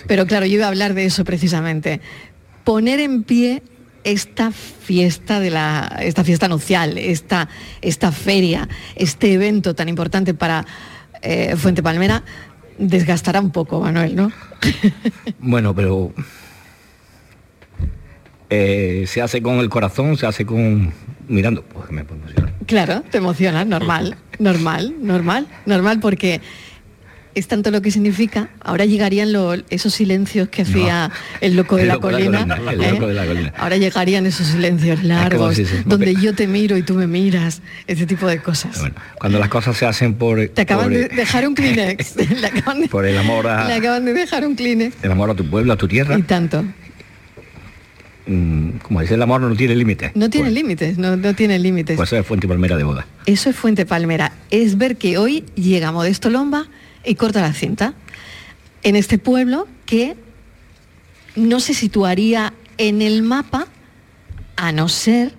Pero claro, yo iba a hablar de eso precisamente. Poner en pie esta fiesta de la esta fiesta nupcial, esta, esta feria, este evento tan importante para eh, Fuente Palmera, desgastará un poco, Manuel, ¿no? bueno, pero eh, se hace con el corazón, se hace con mirando, pues me Claro, te emociona, normal, normal, normal, normal, porque es tanto lo que significa, ahora llegarían esos silencios que hacía el loco de, la, colina, Ahora llegarían esos silencios largos, donde yo te miro y tú me miras, ese tipo de cosas. cuando las cosas se hacen por... Te acaban de dejar un Kleenex. por el amor a... Le acaban de dejar un Kleenex. El amor a tu pueblo, a tu tierra. Y tanto. Mm, como dice el amor no tiene límites. No tiene pues límites, no, no tiene límites. Pues eso es Fuente Palmera de boda. Eso es Fuente Palmera. Es ver que hoy llega Modesto Lomba y corta la cinta. en este pueblo que no se situaría en el mapa a no ser,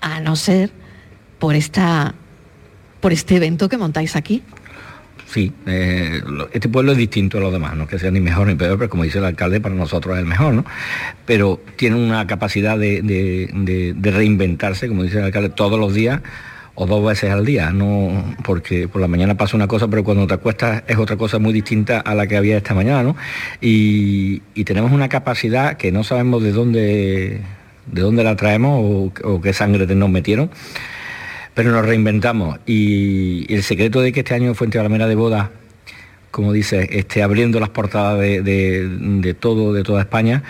a no ser por esta por este evento que montáis aquí. Sí, eh, este pueblo es distinto a los demás, no que sea ni mejor ni peor, pero como dice el alcalde, para nosotros es el mejor, ¿no? Pero tiene una capacidad de, reinventarse, como dice el alcalde, todos los días o dos veces al día, no porque por la mañana pasa una cosa, pero cuando te acuestas es otra cosa muy distinta a la que había esta mañana, ¿no? Y, tenemos una capacidad que no sabemos de dónde, de dónde la traemos o, qué sangre nos metieron pero nos reinventamos. Y, el secreto de que este año Fuente Alamera de Boda, como dice, esté abriendo las portadas de, todo, de toda España,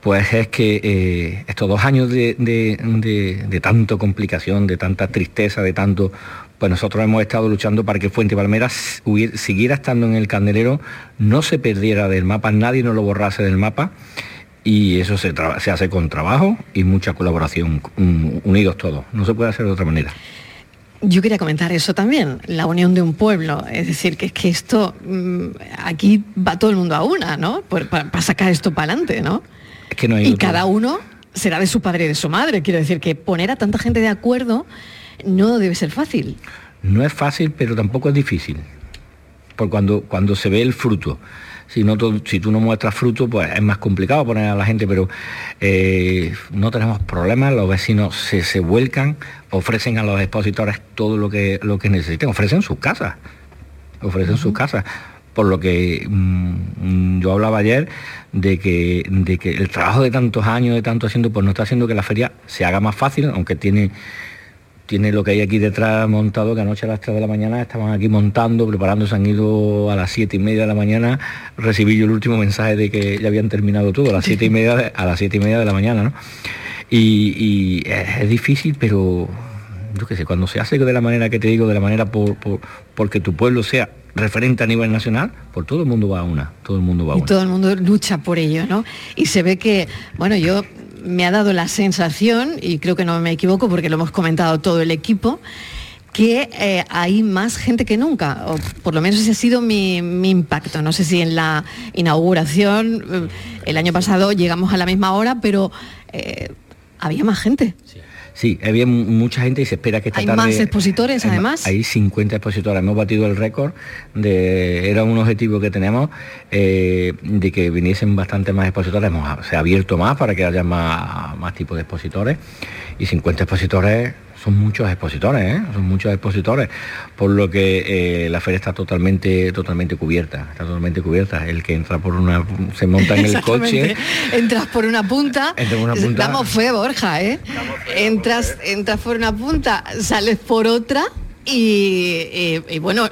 pues es que eh, estos dos años de, de, tanto complicación, de tanta tristeza, de tanto, pues nosotros hemos estado luchando para que Fuente Palmera siguiera estando en el candelero, no se perdiera del mapa, nadie nos lo borrase del mapa. Y eso se, se hace con trabajo y mucha colaboración, unidos todos. No se puede hacer de otra manera. Yo quería comentar eso también, la unión de un pueblo. Es decir, que es que esto, mm, aquí va todo el mundo a una, ¿no? Para, sacar esto para adelante, ¿no? Y cada uno será de su padre y de su madre. Quiero decir que poner a tanta gente de acuerdo no debe ser fácil. No es fácil, pero tampoco es difícil. Por cuando, cuando se ve el fruto. Si, no, si tú no muestras fruto, pues es más complicado poner a la gente, pero eh, no tenemos problemas, los vecinos se, vuelcan, ofrecen a los expositores todo lo que, lo que necesiten, ofrecen sus casas, ofrecen sus casas por lo que mm, yo hablaba ayer de que, de que el trabajo de tantos años, de tanto haciendo, pues no está haciendo que la feria se haga más fácil, aunque tiene tiene lo que hay aquí detrás montado, que anoche a las 3 de la mañana estaban aquí montando, preparando, se han ido a las 7 y media de la mañana, recibí yo el último mensaje de que ya habían terminado todo, a las 7 y media de, a las 7 y media de la mañana, ¿no? Y, es, difícil, pero yo qué sé, cuando se hace de la manera que te digo, de la manera por, porque tu pueblo sea referente a nivel nacional, por todo el mundo va a una, todo el mundo va a una. Y todo el mundo lucha por ello, ¿no? Y se ve que, bueno, yo me ha dado la sensación, y creo que no me equivoco porque lo hemos comentado todo el equipo, que eh, hay más gente que nunca, o por lo menos ese ha sido mi, impacto. No sé si en la inauguración, eh, el año pasado llegamos a la misma hora, pero eh, había más gente. Sí, había mucha gente y se espera que esta ¿Hay tarde... más expositores además? Hay 50 expositores, hemos batido el récord, de, era un objetivo que tenemos eh, de que viniesen bastante más expositores, hemos, se ha abierto más para que haya más, más tipos de expositores y 50 expositores son muchos expositores, ¿eh? son muchos expositores, por lo que eh, la feria está totalmente, totalmente cubierta, está totalmente cubierta. El que entra por una, se monta en el coche. Entras por una punta, damos fe, Borja, ¿eh? Entras, entras por una punta, sales por otra y bueno,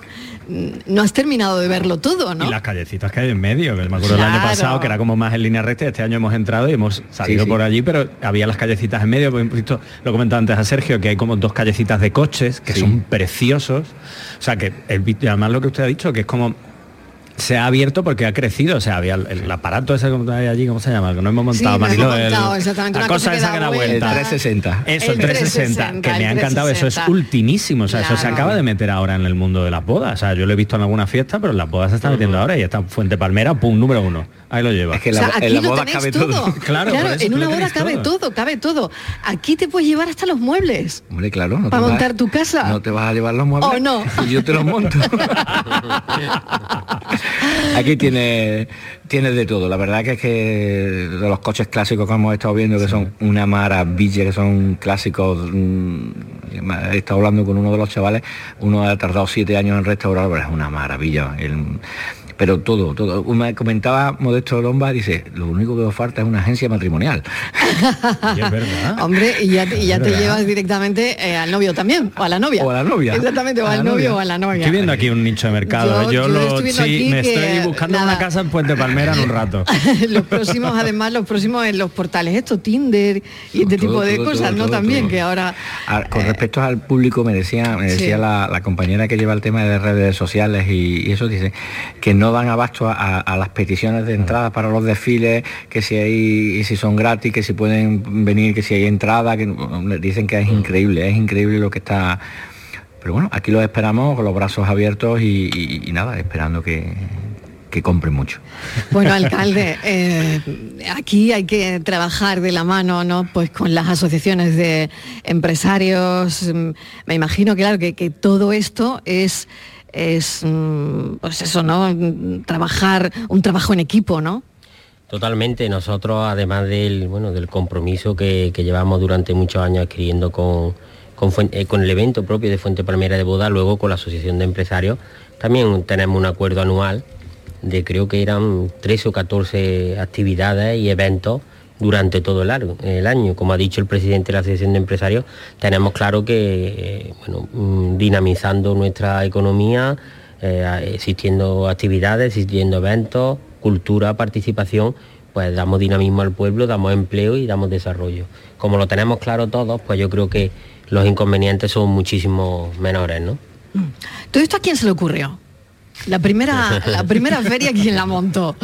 no has terminado de verlo todo, ¿no? Y las callecitas que hay en medio, que me acuerdo el año pasado que era como más en línea recta, este año hemos entrado y hemos salido por allí, pero había las callecitas en medio, visto, lo comentaba antes a Sergio, que hay como dos callecitas de coches que son preciosos. O sea que el, además lo que usted ha dicho, que es como se ha abierto porque ha crecido, o sea, había el, aparato ese que hay allí, ¿cómo se llama? Que no hemos montado, la cosa, esa que da vuelta. El 360. Eso, el 360, que me ha encantado, eso es ultimísimo, o sea, eso se acaba de meter ahora en el mundo de las bodas, o sea, yo lo he visto en alguna fiesta, pero las bodas se están metiendo ahora y está Fuente Palmera, pum, número uno. Ahí lo lleva. Es que la, en la boda cabe todo. claro, en una boda cabe todo. cabe todo. Aquí te puedes llevar hasta los muebles. Hombre, claro. para montar tu casa. No te vas a llevar los muebles. ¿O no? Y yo te los monto. Aquí tiene, tiene de todo. La verdad que es que de los coches clásicos que hemos estado viendo, que son una maravilla, que son clásicos, mm, he estado hablando con uno de los chavales, uno ha tardado siete años en restaurar, pero es una maravilla. El, pero todo, todo. Me comentaba Modesto Lomba, dice, lo único que os falta es una agencia matrimonial. y es verdad. Hombre, y ya, te llevas directamente eh, al novio también, o a la novia. O a la novia. Exactamente, o al novio o a la novia. Estoy viendo aquí un nicho de mercado. Yo, lo, sí, me estoy buscando una casa en Puente Palmera en un rato. los próximos, además, los próximos en los portales, esto, Tinder y este tipo de cosas, ¿no? También, que ahora... con eh, respecto al público, me decía, me decía la, compañera que lleva el tema de redes sociales y, y eso, dice que no no dan abasto a, las peticiones de entrada para los desfiles, que si hay, si son gratis, que si pueden venir, que si hay entrada, que dicen que es increíble, es increíble lo que está. Pero bueno, aquí los esperamos con los brazos abiertos y, nada, esperando que, que compren mucho. Bueno, alcalde, eh, aquí hay que trabajar de la mano, ¿no? Pues con las asociaciones de empresarios. Mm, me imagino, claro, que, que todo esto es, es, mm, pues eso, ¿no? Trabajar, un trabajo en equipo, ¿no? Totalmente, nosotros además del, bueno, del compromiso que, llevamos durante muchos años adquiriendo con, eh, con, el evento propio de Fuente Palmera de Boda, luego con la Asociación de Empresarios, también tenemos un acuerdo anual de creo que eran 13 o 14 actividades y eventos durante todo el, año. Como ha dicho el presidente de la Asociación de Empresarios, tenemos claro que, eh, mm, dinamizando nuestra economía, eh, existiendo actividades, existiendo eventos, cultura, participación, pues damos dinamismo al pueblo, damos empleo y damos desarrollo. Como lo tenemos claro todos, pues yo creo que los inconvenientes son muchísimo menores, ¿no? Mm. ¿Todo esto a quién se le ocurrió? La primera, la primera feria, ¿quién la montó?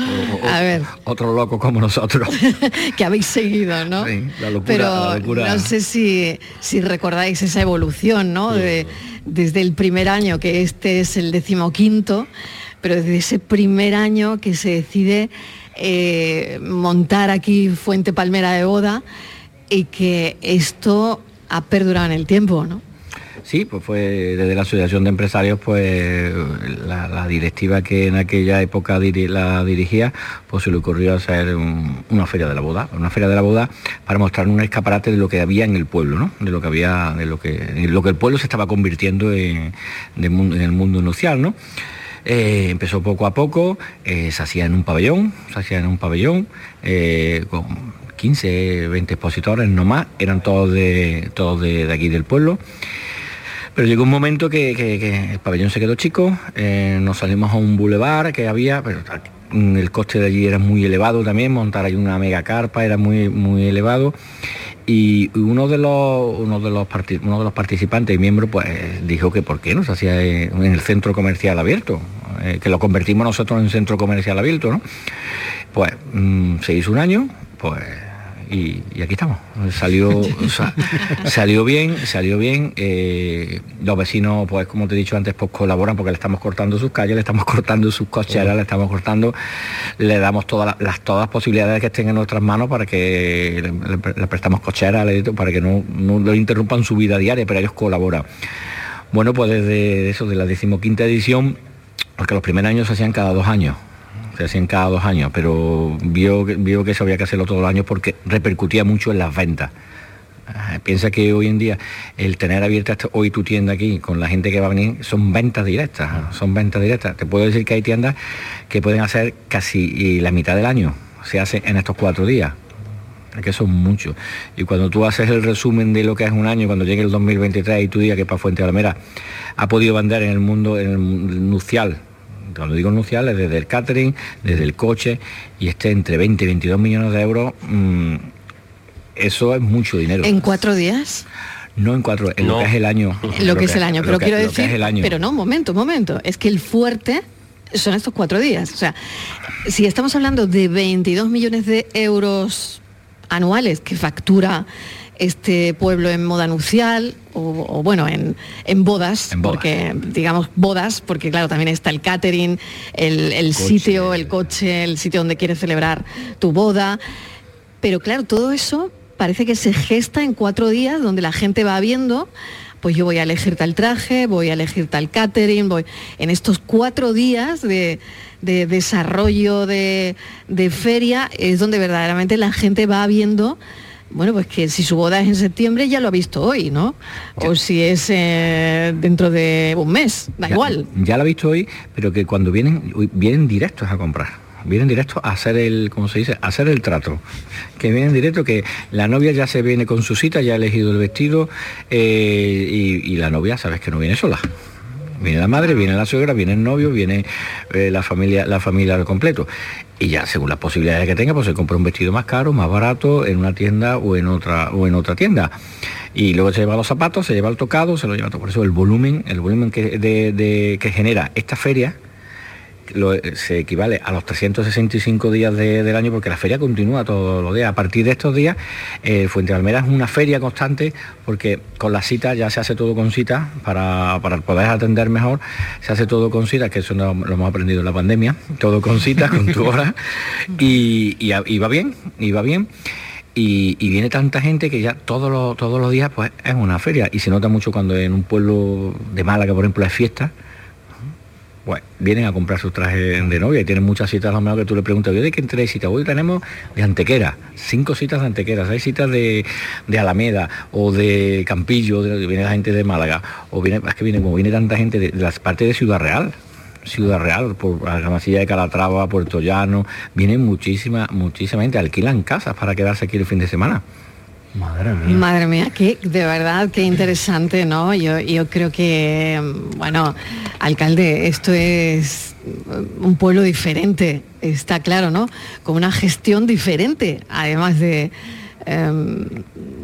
A ver. Otro loco como nosotros. que habéis seguido, ¿no? Sí, la locura, Pero no sé si, si recordáis esa evolución, ¿no? desde el primer año, que este es el decimoquinto, pero desde ese primer año que se decide eh, montar aquí Fuente Palmera de Boda y que esto ha perdurado en el tiempo, ¿no? Sí, pues fue desde la Asociación de Empresarios, pues la, directiva que en aquella época la dirigía, pues se le ocurrió hacer una feria de la boda, una feria de la boda para mostrar un escaparate de lo que había en el pueblo, ¿no? De lo que había, de lo que, lo que el pueblo se estaba convirtiendo en, en el mundo nupcial, ¿no? Eh, empezó poco a poco, eh, se hacía en un pabellón, se hacía en un pabellón eh, con 15, 20 expositores no más, eran todos de, todos de, aquí del pueblo. Pero llegó un momento que, el pabellón se quedó chico, nos salimos a un bulevar que había, pero el coste de allí era muy elevado también, montar ahí una mega carpa era muy, muy elevado. Y uno de los uno de los participantes y miembros pues dijo que por qué no hacía en el centro comercial abierto eh, que lo convertimos nosotros en centro comercial abierto no pues mm, se hizo un año pues y, aquí estamos. Salió, salió bien, salió bien. Eh, los vecinos, pues como te he dicho antes, pues colaboran porque le estamos cortando sus calles, le estamos cortando sus cocheras, le estamos cortando, le damos todas las, todas las posibilidades que estén en nuestras manos para que le, prestamos cocheras, para que no, no interrumpan su vida diaria, pero ellos colaboran. Bueno, pues desde eso, de la decimoquinta edición, porque los primeros años se hacían cada dos años se hacían cada dos años, pero vio, vio que eso había que hacerlo todos los años porque repercutía mucho en las ventas. Ah, piensa que hoy en día el tener abierta hoy tu tienda aquí con la gente que va a venir son ventas directas, ah. son ventas directas. Te puedo decir que hay tiendas que pueden hacer casi la mitad del año, se hace en estos cuatro días que son muchos. Y cuando tú haces el resumen de lo que es un año, cuando llegue el 2023 y tú digas que para Fuente Alamera ha podido vender en el mundo, en el nucial, cuando digo nuciales, desde el catering, desde el coche, y esté entre 20 y 22 millones de euros, mm, eso es mucho dinero. ¿En cuatro días? No en cuatro, en lo que es el año. Lo, que, es el año, pero quiero decir, pero no, un momento, un momento, es que el fuerte son estos cuatro días. O sea, si estamos hablando de 22 millones de euros anuales que factura este pueblo en moda nupcial o, bueno, en, bodas, porque digamos bodas, porque claro, también está el catering, el, sitio, el coche, el sitio donde quieres celebrar tu boda. Pero claro, todo eso parece que se gesta en cuatro días donde la gente va viendo pues yo voy a elegir tal traje, voy a elegir tal catering, voy en estos cuatro días de, desarrollo de, de, feria es donde verdaderamente la gente va viendo bueno, pues que si su boda es en septiembre ya lo ha visto hoy, ¿no? O si es eh, dentro de un mes, da igual. Ya lo ha visto hoy, pero que cuando vienen, vienen directos a comprar. Vienen directos a hacer el, ¿cómo se dice? A hacer el trato. Que vienen directo, que la novia ya se viene con su cita, ya ha elegido el vestido eh, y, la novia, sabes que no viene sola. Viene la madre, viene la suegra, viene el novio, viene eh, la familia, la familia al completo y ya según las posibilidades que tenga, pues se compra un vestido más caro, más barato, en una tienda o en otra, o en otra tienda. Y luego se lleva los zapatos, se lleva el tocado, se lo lleva todo. Por eso el volumen, el volumen que, de, que genera esta feria, se equivale a los 365 días del año porque la feria continúa todos los días. A partir de estos días, eh, Fuente Almera es una feria constante porque con las citas ya se hace todo con citas para, poder atender mejor, se hace todo con citas, que eso lo, hemos aprendido en la pandemia, todo con citas, con tu hora, y, va bien, y va bien. Y, viene tanta gente que ya todos los, todos los días pues es una feria y se nota mucho cuando en un pueblo de Málaga, por ejemplo, es fiesta, pues vienen a comprar sus trajes de novia y tienen muchas citas a lo mejor que tú le preguntas, ¿de qué entre citas? Hoy tenemos de Antequera, cinco citas de Antequera, hay citas de, Alameda o de Campillo, viene la gente de Málaga, o viene, es que viene como viene tanta gente de, las partes de Ciudad Real, Ciudad Real, por la Masilla de Calatrava, Puerto Llano, vienen muchísima, muchísima gente, alquilan casas para quedarse aquí el fin de semana. Madre mía. Madre mía, que de verdad, qué interesante, ¿no? Yo, yo creo que, bueno, alcalde, esto es un pueblo diferente, está claro, ¿no? Con una gestión diferente, además de em,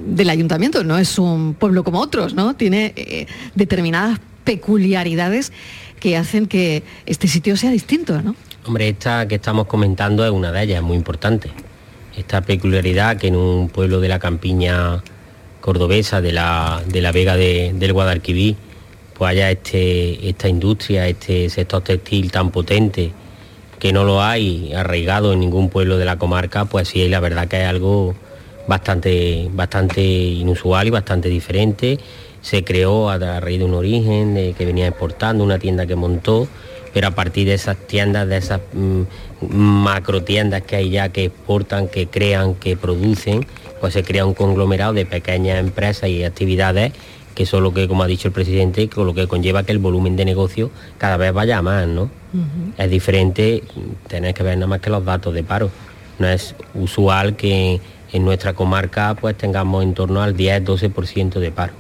del ayuntamiento, no es un pueblo como otros, ¿no? Tiene eh, determinadas peculiaridades que hacen que este sitio sea distinto, ¿no? Hombre, esta que estamos comentando es una de ellas, muy importante esta peculiaridad que en un pueblo de la campiña cordobesa, de la, de la Vega del Guadalquivir, pues haya este, esta industria, este sector textil tan potente, que no lo hay arraigado en ningún pueblo de la comarca, pues sí, la verdad que es algo bastante, bastante inusual y bastante diferente. Se creó a raíz de un origen de que venía exportando, una tienda que montó, pero a partir de esas tiendas, de esas mm, macro tiendas que hay ya que exportan, que crean, que producen, pues se crea un conglomerado de pequeñas empresas y actividades que eso es lo que, como ha dicho el presidente, con lo que conlleva que el volumen de negocio cada vez vaya más, ¿no? Es diferente, tenéis que ver nada más que los datos de paro. No es usual que en nuestra comarca pues tengamos en torno al 10-12% de paro.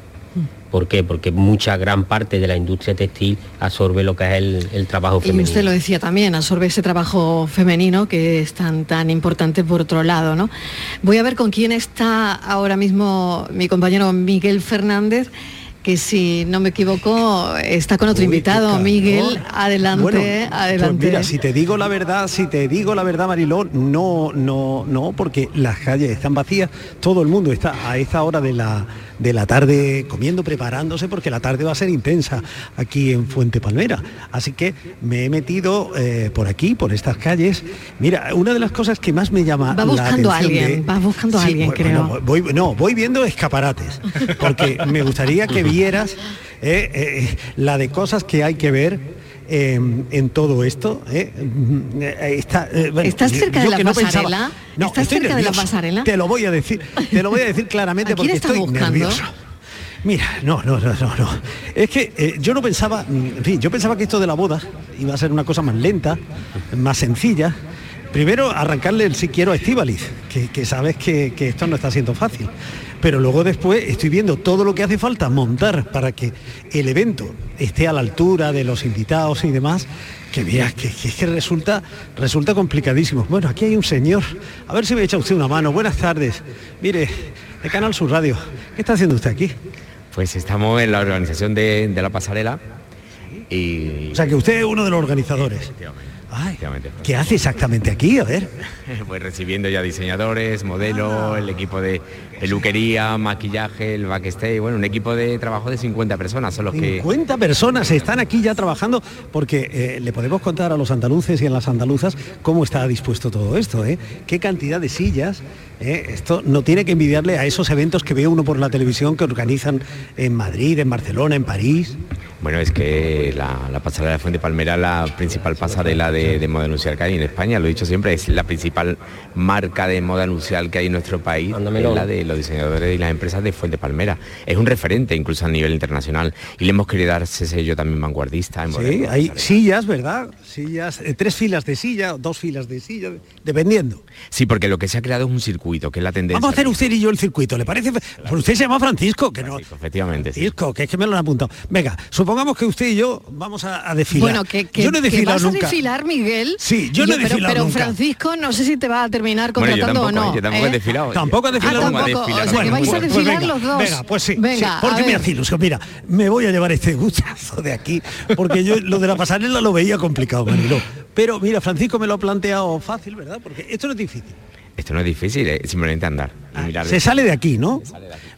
¿Por qué? Porque mucha gran parte de la industria textil absorbe lo que es el, trabajo femenino. Y usted lo decía también, absorbe ese trabajo femenino que es tan, tan importante por otro lado. ¿no? Voy a ver con quién está ahora mismo mi compañero Miguel Fernández que si no me equivoco está con otro invitado. Miguel, adelante, adelante. Pues mira, si te digo la verdad, si te digo la verdad, Mariló, no, no, no, porque las calles están vacías, todo el mundo está a esta hora de la de la tarde comiendo, preparándose, porque la tarde va a ser intensa aquí en Fuente Palmera. Así que me he metido eh, por aquí, por estas calles. Mira, una de las cosas que más me llama va buscando a alguien, va buscando a alguien, creo. voy, no, voy viendo escaparates, porque me gustaría que vieras eh, eh, la de cosas que hay que ver en todo esto. Está, ¿Estás cerca de la pasarela? No, ¿Estás cerca de la pasarela? Te lo voy a decir, te lo voy a decir claramente porque estoy nervioso. Mira, no, no, no, no, no. Es que eh, yo no pensaba, en fin, yo pensaba que esto de la boda iba a ser una cosa más lenta, más sencilla. Primero, arrancarle el si quiero a Estíbaliz, que, sabes que, que esto no está siendo fácil pero luego después estoy viendo todo lo que hace falta montar para que el evento esté a la altura de los invitados y demás, que mira, que, que, resulta, resulta complicadísimo. Bueno, aquí hay un señor, a ver si me echa usted una mano. Buenas tardes. Mire, de Canal Sur Radio, ¿qué está haciendo usted aquí? Pues estamos en la organización de, la pasarela y... O sea que usted es uno de los organizadores. ¿Qué hace exactamente aquí? A ver. Pues recibiendo ya diseñadores, modelos, el equipo de peluquería, maquillaje, el backstage, bueno, un equipo de trabajo de 50 personas son los 50 personas están aquí ya trabajando porque eh, le podemos contar a los andaluces y a las andaluzas cómo está dispuesto todo esto, ¿eh? Qué cantidad de sillas, ¿eh? esto no tiene que envidiarle a esos eventos que ve uno por la televisión que organizan en Madrid, en Barcelona, en París. Bueno, es que la, pasarela de Fuente Palmera, la principal pasarela de, moda anuncial que hay en España, lo he dicho siempre, es la principal marca de moda anuncial que hay en nuestro país, la de los diseñadores y las empresas de Fuente Palmera. Es un referente incluso a nivel internacional y le hemos querido dar ese sello también vanguardista. En sí, hay sillas, ¿verdad? Sillas, eh, tres filas de silla, dos filas de silla, dependiendo. Sí, porque lo que se ha creado es un circuito, que es la tendencia. Vamos a hacer usted y yo el circuito, ¿le parece? usted se llama Francisco, que no. Efectivamente. Francisco, que es que me lo han apuntado. Venga, supongamos que usted y yo vamos a, desfilar. Bueno, que, yo no he desfilado vas a desfilar, Miguel. Sí, yo no he desfilado pero, Francisco, no sé si te va a terminar contratando o no. Yo tampoco he ¿eh? desfilado. Tampoco he desfilado. Ah, tampoco. O sea, que vais a pues desfilar los dos. Venga, pues sí. Venga, porque me hace ilusión. Mira, me voy a llevar este gustazo de aquí, porque yo lo de la pasarela lo veía complicado, Marilo Pero mira, Francisco me lo ha planteado fácil, ¿verdad? Porque esto no es difícil. Esto no es difícil, es simplemente andar. Ah, se sale de aquí, ¿no?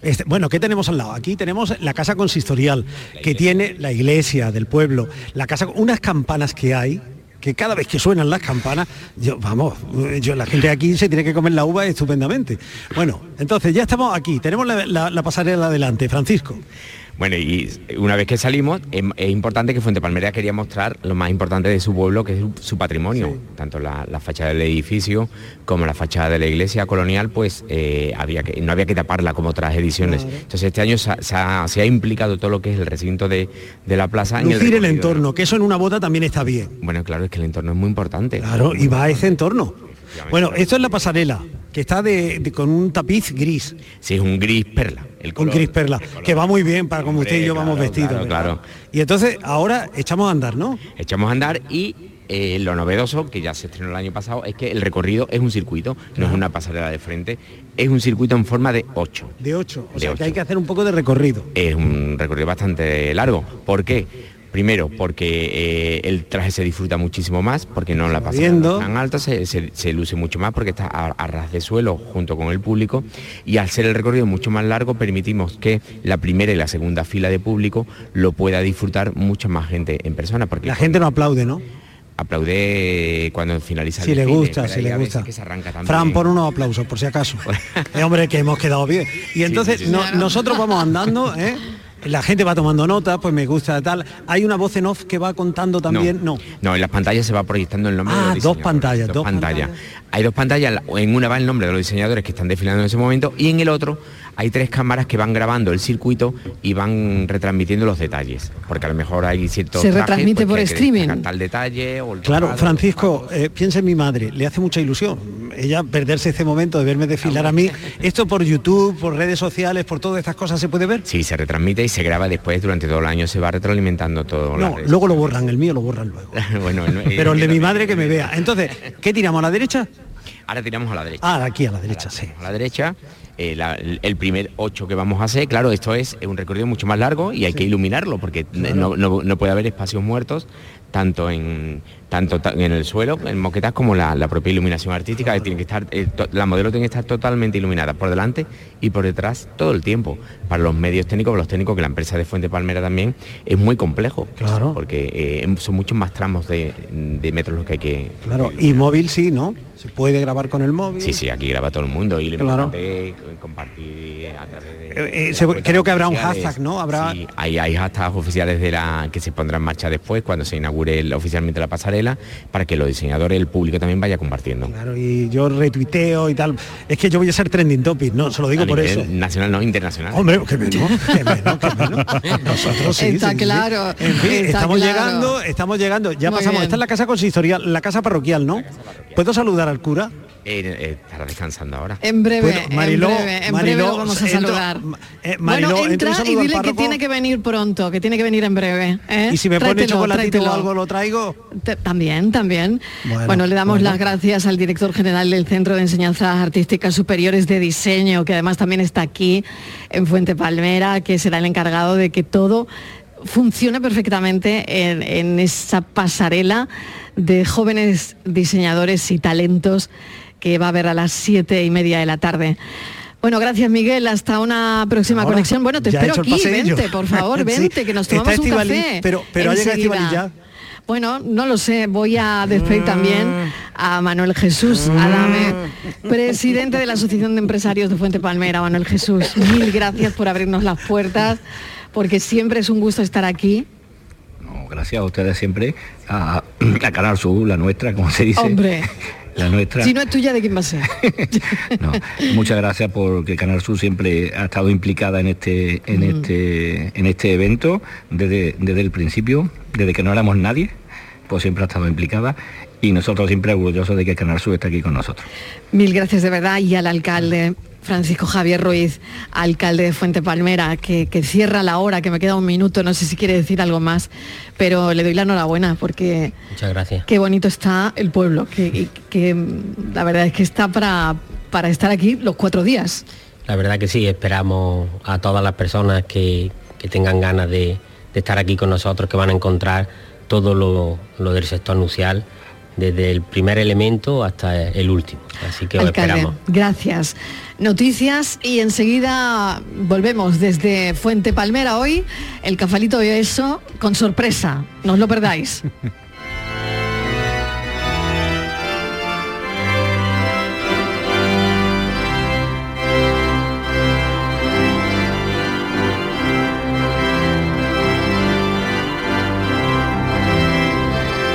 Este, bueno, ¿qué tenemos al lado? Aquí tenemos la casa consistorial, que tiene la iglesia del pueblo, la casa, unas campanas que hay, que cada vez que suenan las campanas, yo, vamos, yo, la gente aquí se tiene que comer la uva estupendamente. Bueno, entonces ya estamos aquí, tenemos la pasarela adelante, Francisco. Bueno, y una vez que salimos, es, importante que Fuente Palmera quería mostrar lo más importante de su pueblo, que es su, patrimonio. Tanto la, fachada del edificio como la fachada de la iglesia colonial, pues eh, había que, no había que taparla como otras ediciones. Entonces este año se ha, implicado todo lo que es el recinto de, la plaza. Lucir en el, el entorno, que eso en una boda también está bien. Bueno, claro, es que el entorno es muy importante. Claro, y va a ese entorno. Bueno, esto es la pasarela, que está de, con un tapiz gris. Sí, es un gris perla. El un gris perla, que va muy bien para como usted y yo vamos vestidos. Claro, Y entonces ahora echamos a andar, ¿no? Echamos a andar y eh, lo novedoso, que ya se estrenó el año pasado, es que el recorrido es un circuito, no es una pasarela de frente, es un circuito en forma de 8. De 8, o sea que hay que hacer un poco de recorrido. Es un recorrido bastante largo. ¿Por qué? Primero, porque eh, el traje se disfruta muchísimo más, porque no la pasa tan alta, se, luce mucho más porque está a, ras de suelo junto con el público. Y al ser el recorrido mucho más largo permitimos que la primera y la segunda fila de público lo pueda disfrutar mucha más gente en persona. Porque la gente no aplaude, ¿no? aplaude cuando finaliza si le gusta si le gusta. Fran por unos aplausos por si acaso. Eh, hombre que hemos quedado bien. Y entonces nosotros vamos andando ¿eh? La gente va tomando nota, pues me gusta tal. Hay una voz en off que va contando también, no. No, en las pantallas se va proyectando el nombre ah, dos pantallas, dos, pantallas. Hay dos pantallas, en una va el nombre de los diseñadores que están desfilando en ese momento y en el otro hay tres cámaras que van grabando el circuito y van retransmitiendo los detalles, porque a lo mejor hay ciertos se retransmite pues, por streaming. tal detalle claro Francisco eh, piensa en mi madre le hace mucha ilusión ella perderse este momento de verme desfilar a mí. Esto por YouTube por redes sociales por todas estas cosas se puede ver sí se retransmite y se graba después durante todo el año se va retroalimentando todo no luego lo borran el mío lo borran luego. Bueno, pero el de mi madre que me vea. entonces qué tiramos a la derecha ahora tiramos a la derecha. Ah aquí a la derecha sí. a la derecha. Eh, el primer 8 que vamos a hacer, claro, esto es un recorrido mucho más largo y hay que iluminarlo porque no, puede haber espacios muertos tanto en tanto en el suelo, en moquetas, como la, propia iluminación artística, que tiene que estar, eh, la modelo tiene que estar totalmente iluminada por delante y por detrás todo el tiempo. Para los medios técnicos, los técnicos que la empresa de Fuente Palmera también es muy complejo, claro. porque eh, son muchos más tramos de, metros los que hay que. Claro, y móvil sí, ¿no? Se puede grabar con el móvil. Sí, sí, aquí graba todo el mundo y claro. compartir a través de, creo que habrá un hashtag, ¿no? Habrá. Sí, hay, hay hashtags oficiales de la que se pondrán en marcha después cuando se inaugure oficialmente la pasarela para que los diseñadores, el público también vaya compartiendo. Claro, y yo retuiteo y tal. Es que yo voy a ser trending topic, ¿no? Se lo digo por eso. Nacional, no internacional. Hombre, que menos, que menos, que menos. Nosotros sí. Está claro. En fin, estamos llegando, estamos llegando. Ya pasamos. Esta es la casa consistorial, la casa parroquial, ¿no? ¿Puedo saludar al cura? Eh, eh, estará descansando ahora. En breve, en breve, en breve vamos a saludar. Eh, bueno, entra y dile que tiene que venir pronto, que tiene que venir en breve. Y si me pone chocolatito o algo, lo traigo. También, también. Bueno, le damos las gracias al director general del Centro de Enseñanzas Artísticas Superiores de Diseño, que además también está aquí en Fuente Palmera, que será el encargado de que todo funcione perfectamente en esa pasarela de jóvenes diseñadores y talentos que va a haber a las siete y media de la tarde. Bueno, gracias Miguel, hasta una próxima conexión. Bueno, te espero aquí, vente, por favor, vente, que nos tomamos un café. Pero, pero ha llegado ya. Bueno, no lo sé, voy a despedir también a Manuel Jesús Adame, presidente de la Asociación de Empresarios de Fuente Palmera. Manuel Jesús, mil gracias por abrirnos las puertas, porque siempre es un gusto estar aquí gracias a ustedes siempre, a, a Canal Sur, la nuestra, como se dice. Hombre. La nuestra. Si no es tuya, ¿de quién va a ser? muchas gracias porque Canal Sur siempre ha estado implicada en este, en este, en este evento desde, desde el principio, desde que no éramos nadie, pues siempre ha estado implicada y nosotros siempre orgullosos de que Canal Sur esté aquí con nosotros. Mil gracias de verdad y al alcalde Francisco Javier Ruiz, alcalde de Fuente Palmera, que, cierra la hora, que me queda un minuto, no sé si quiere decir algo más, pero le doy la enhorabuena porque Muchas gracias. qué bonito está el pueblo, que, mm, la verdad es que está para, para estar aquí los cuatro días. La verdad que sí, esperamos a todas las personas que, tengan ganas de, estar aquí con nosotros, que van a encontrar todo lo, lo del sector nucial desde el primer elemento hasta el último. Así que esperamos. Gracias. Noticias y enseguida volvemos desde Fuente Palmera hoy, el cafalito de eso con sorpresa. No os lo perdáis.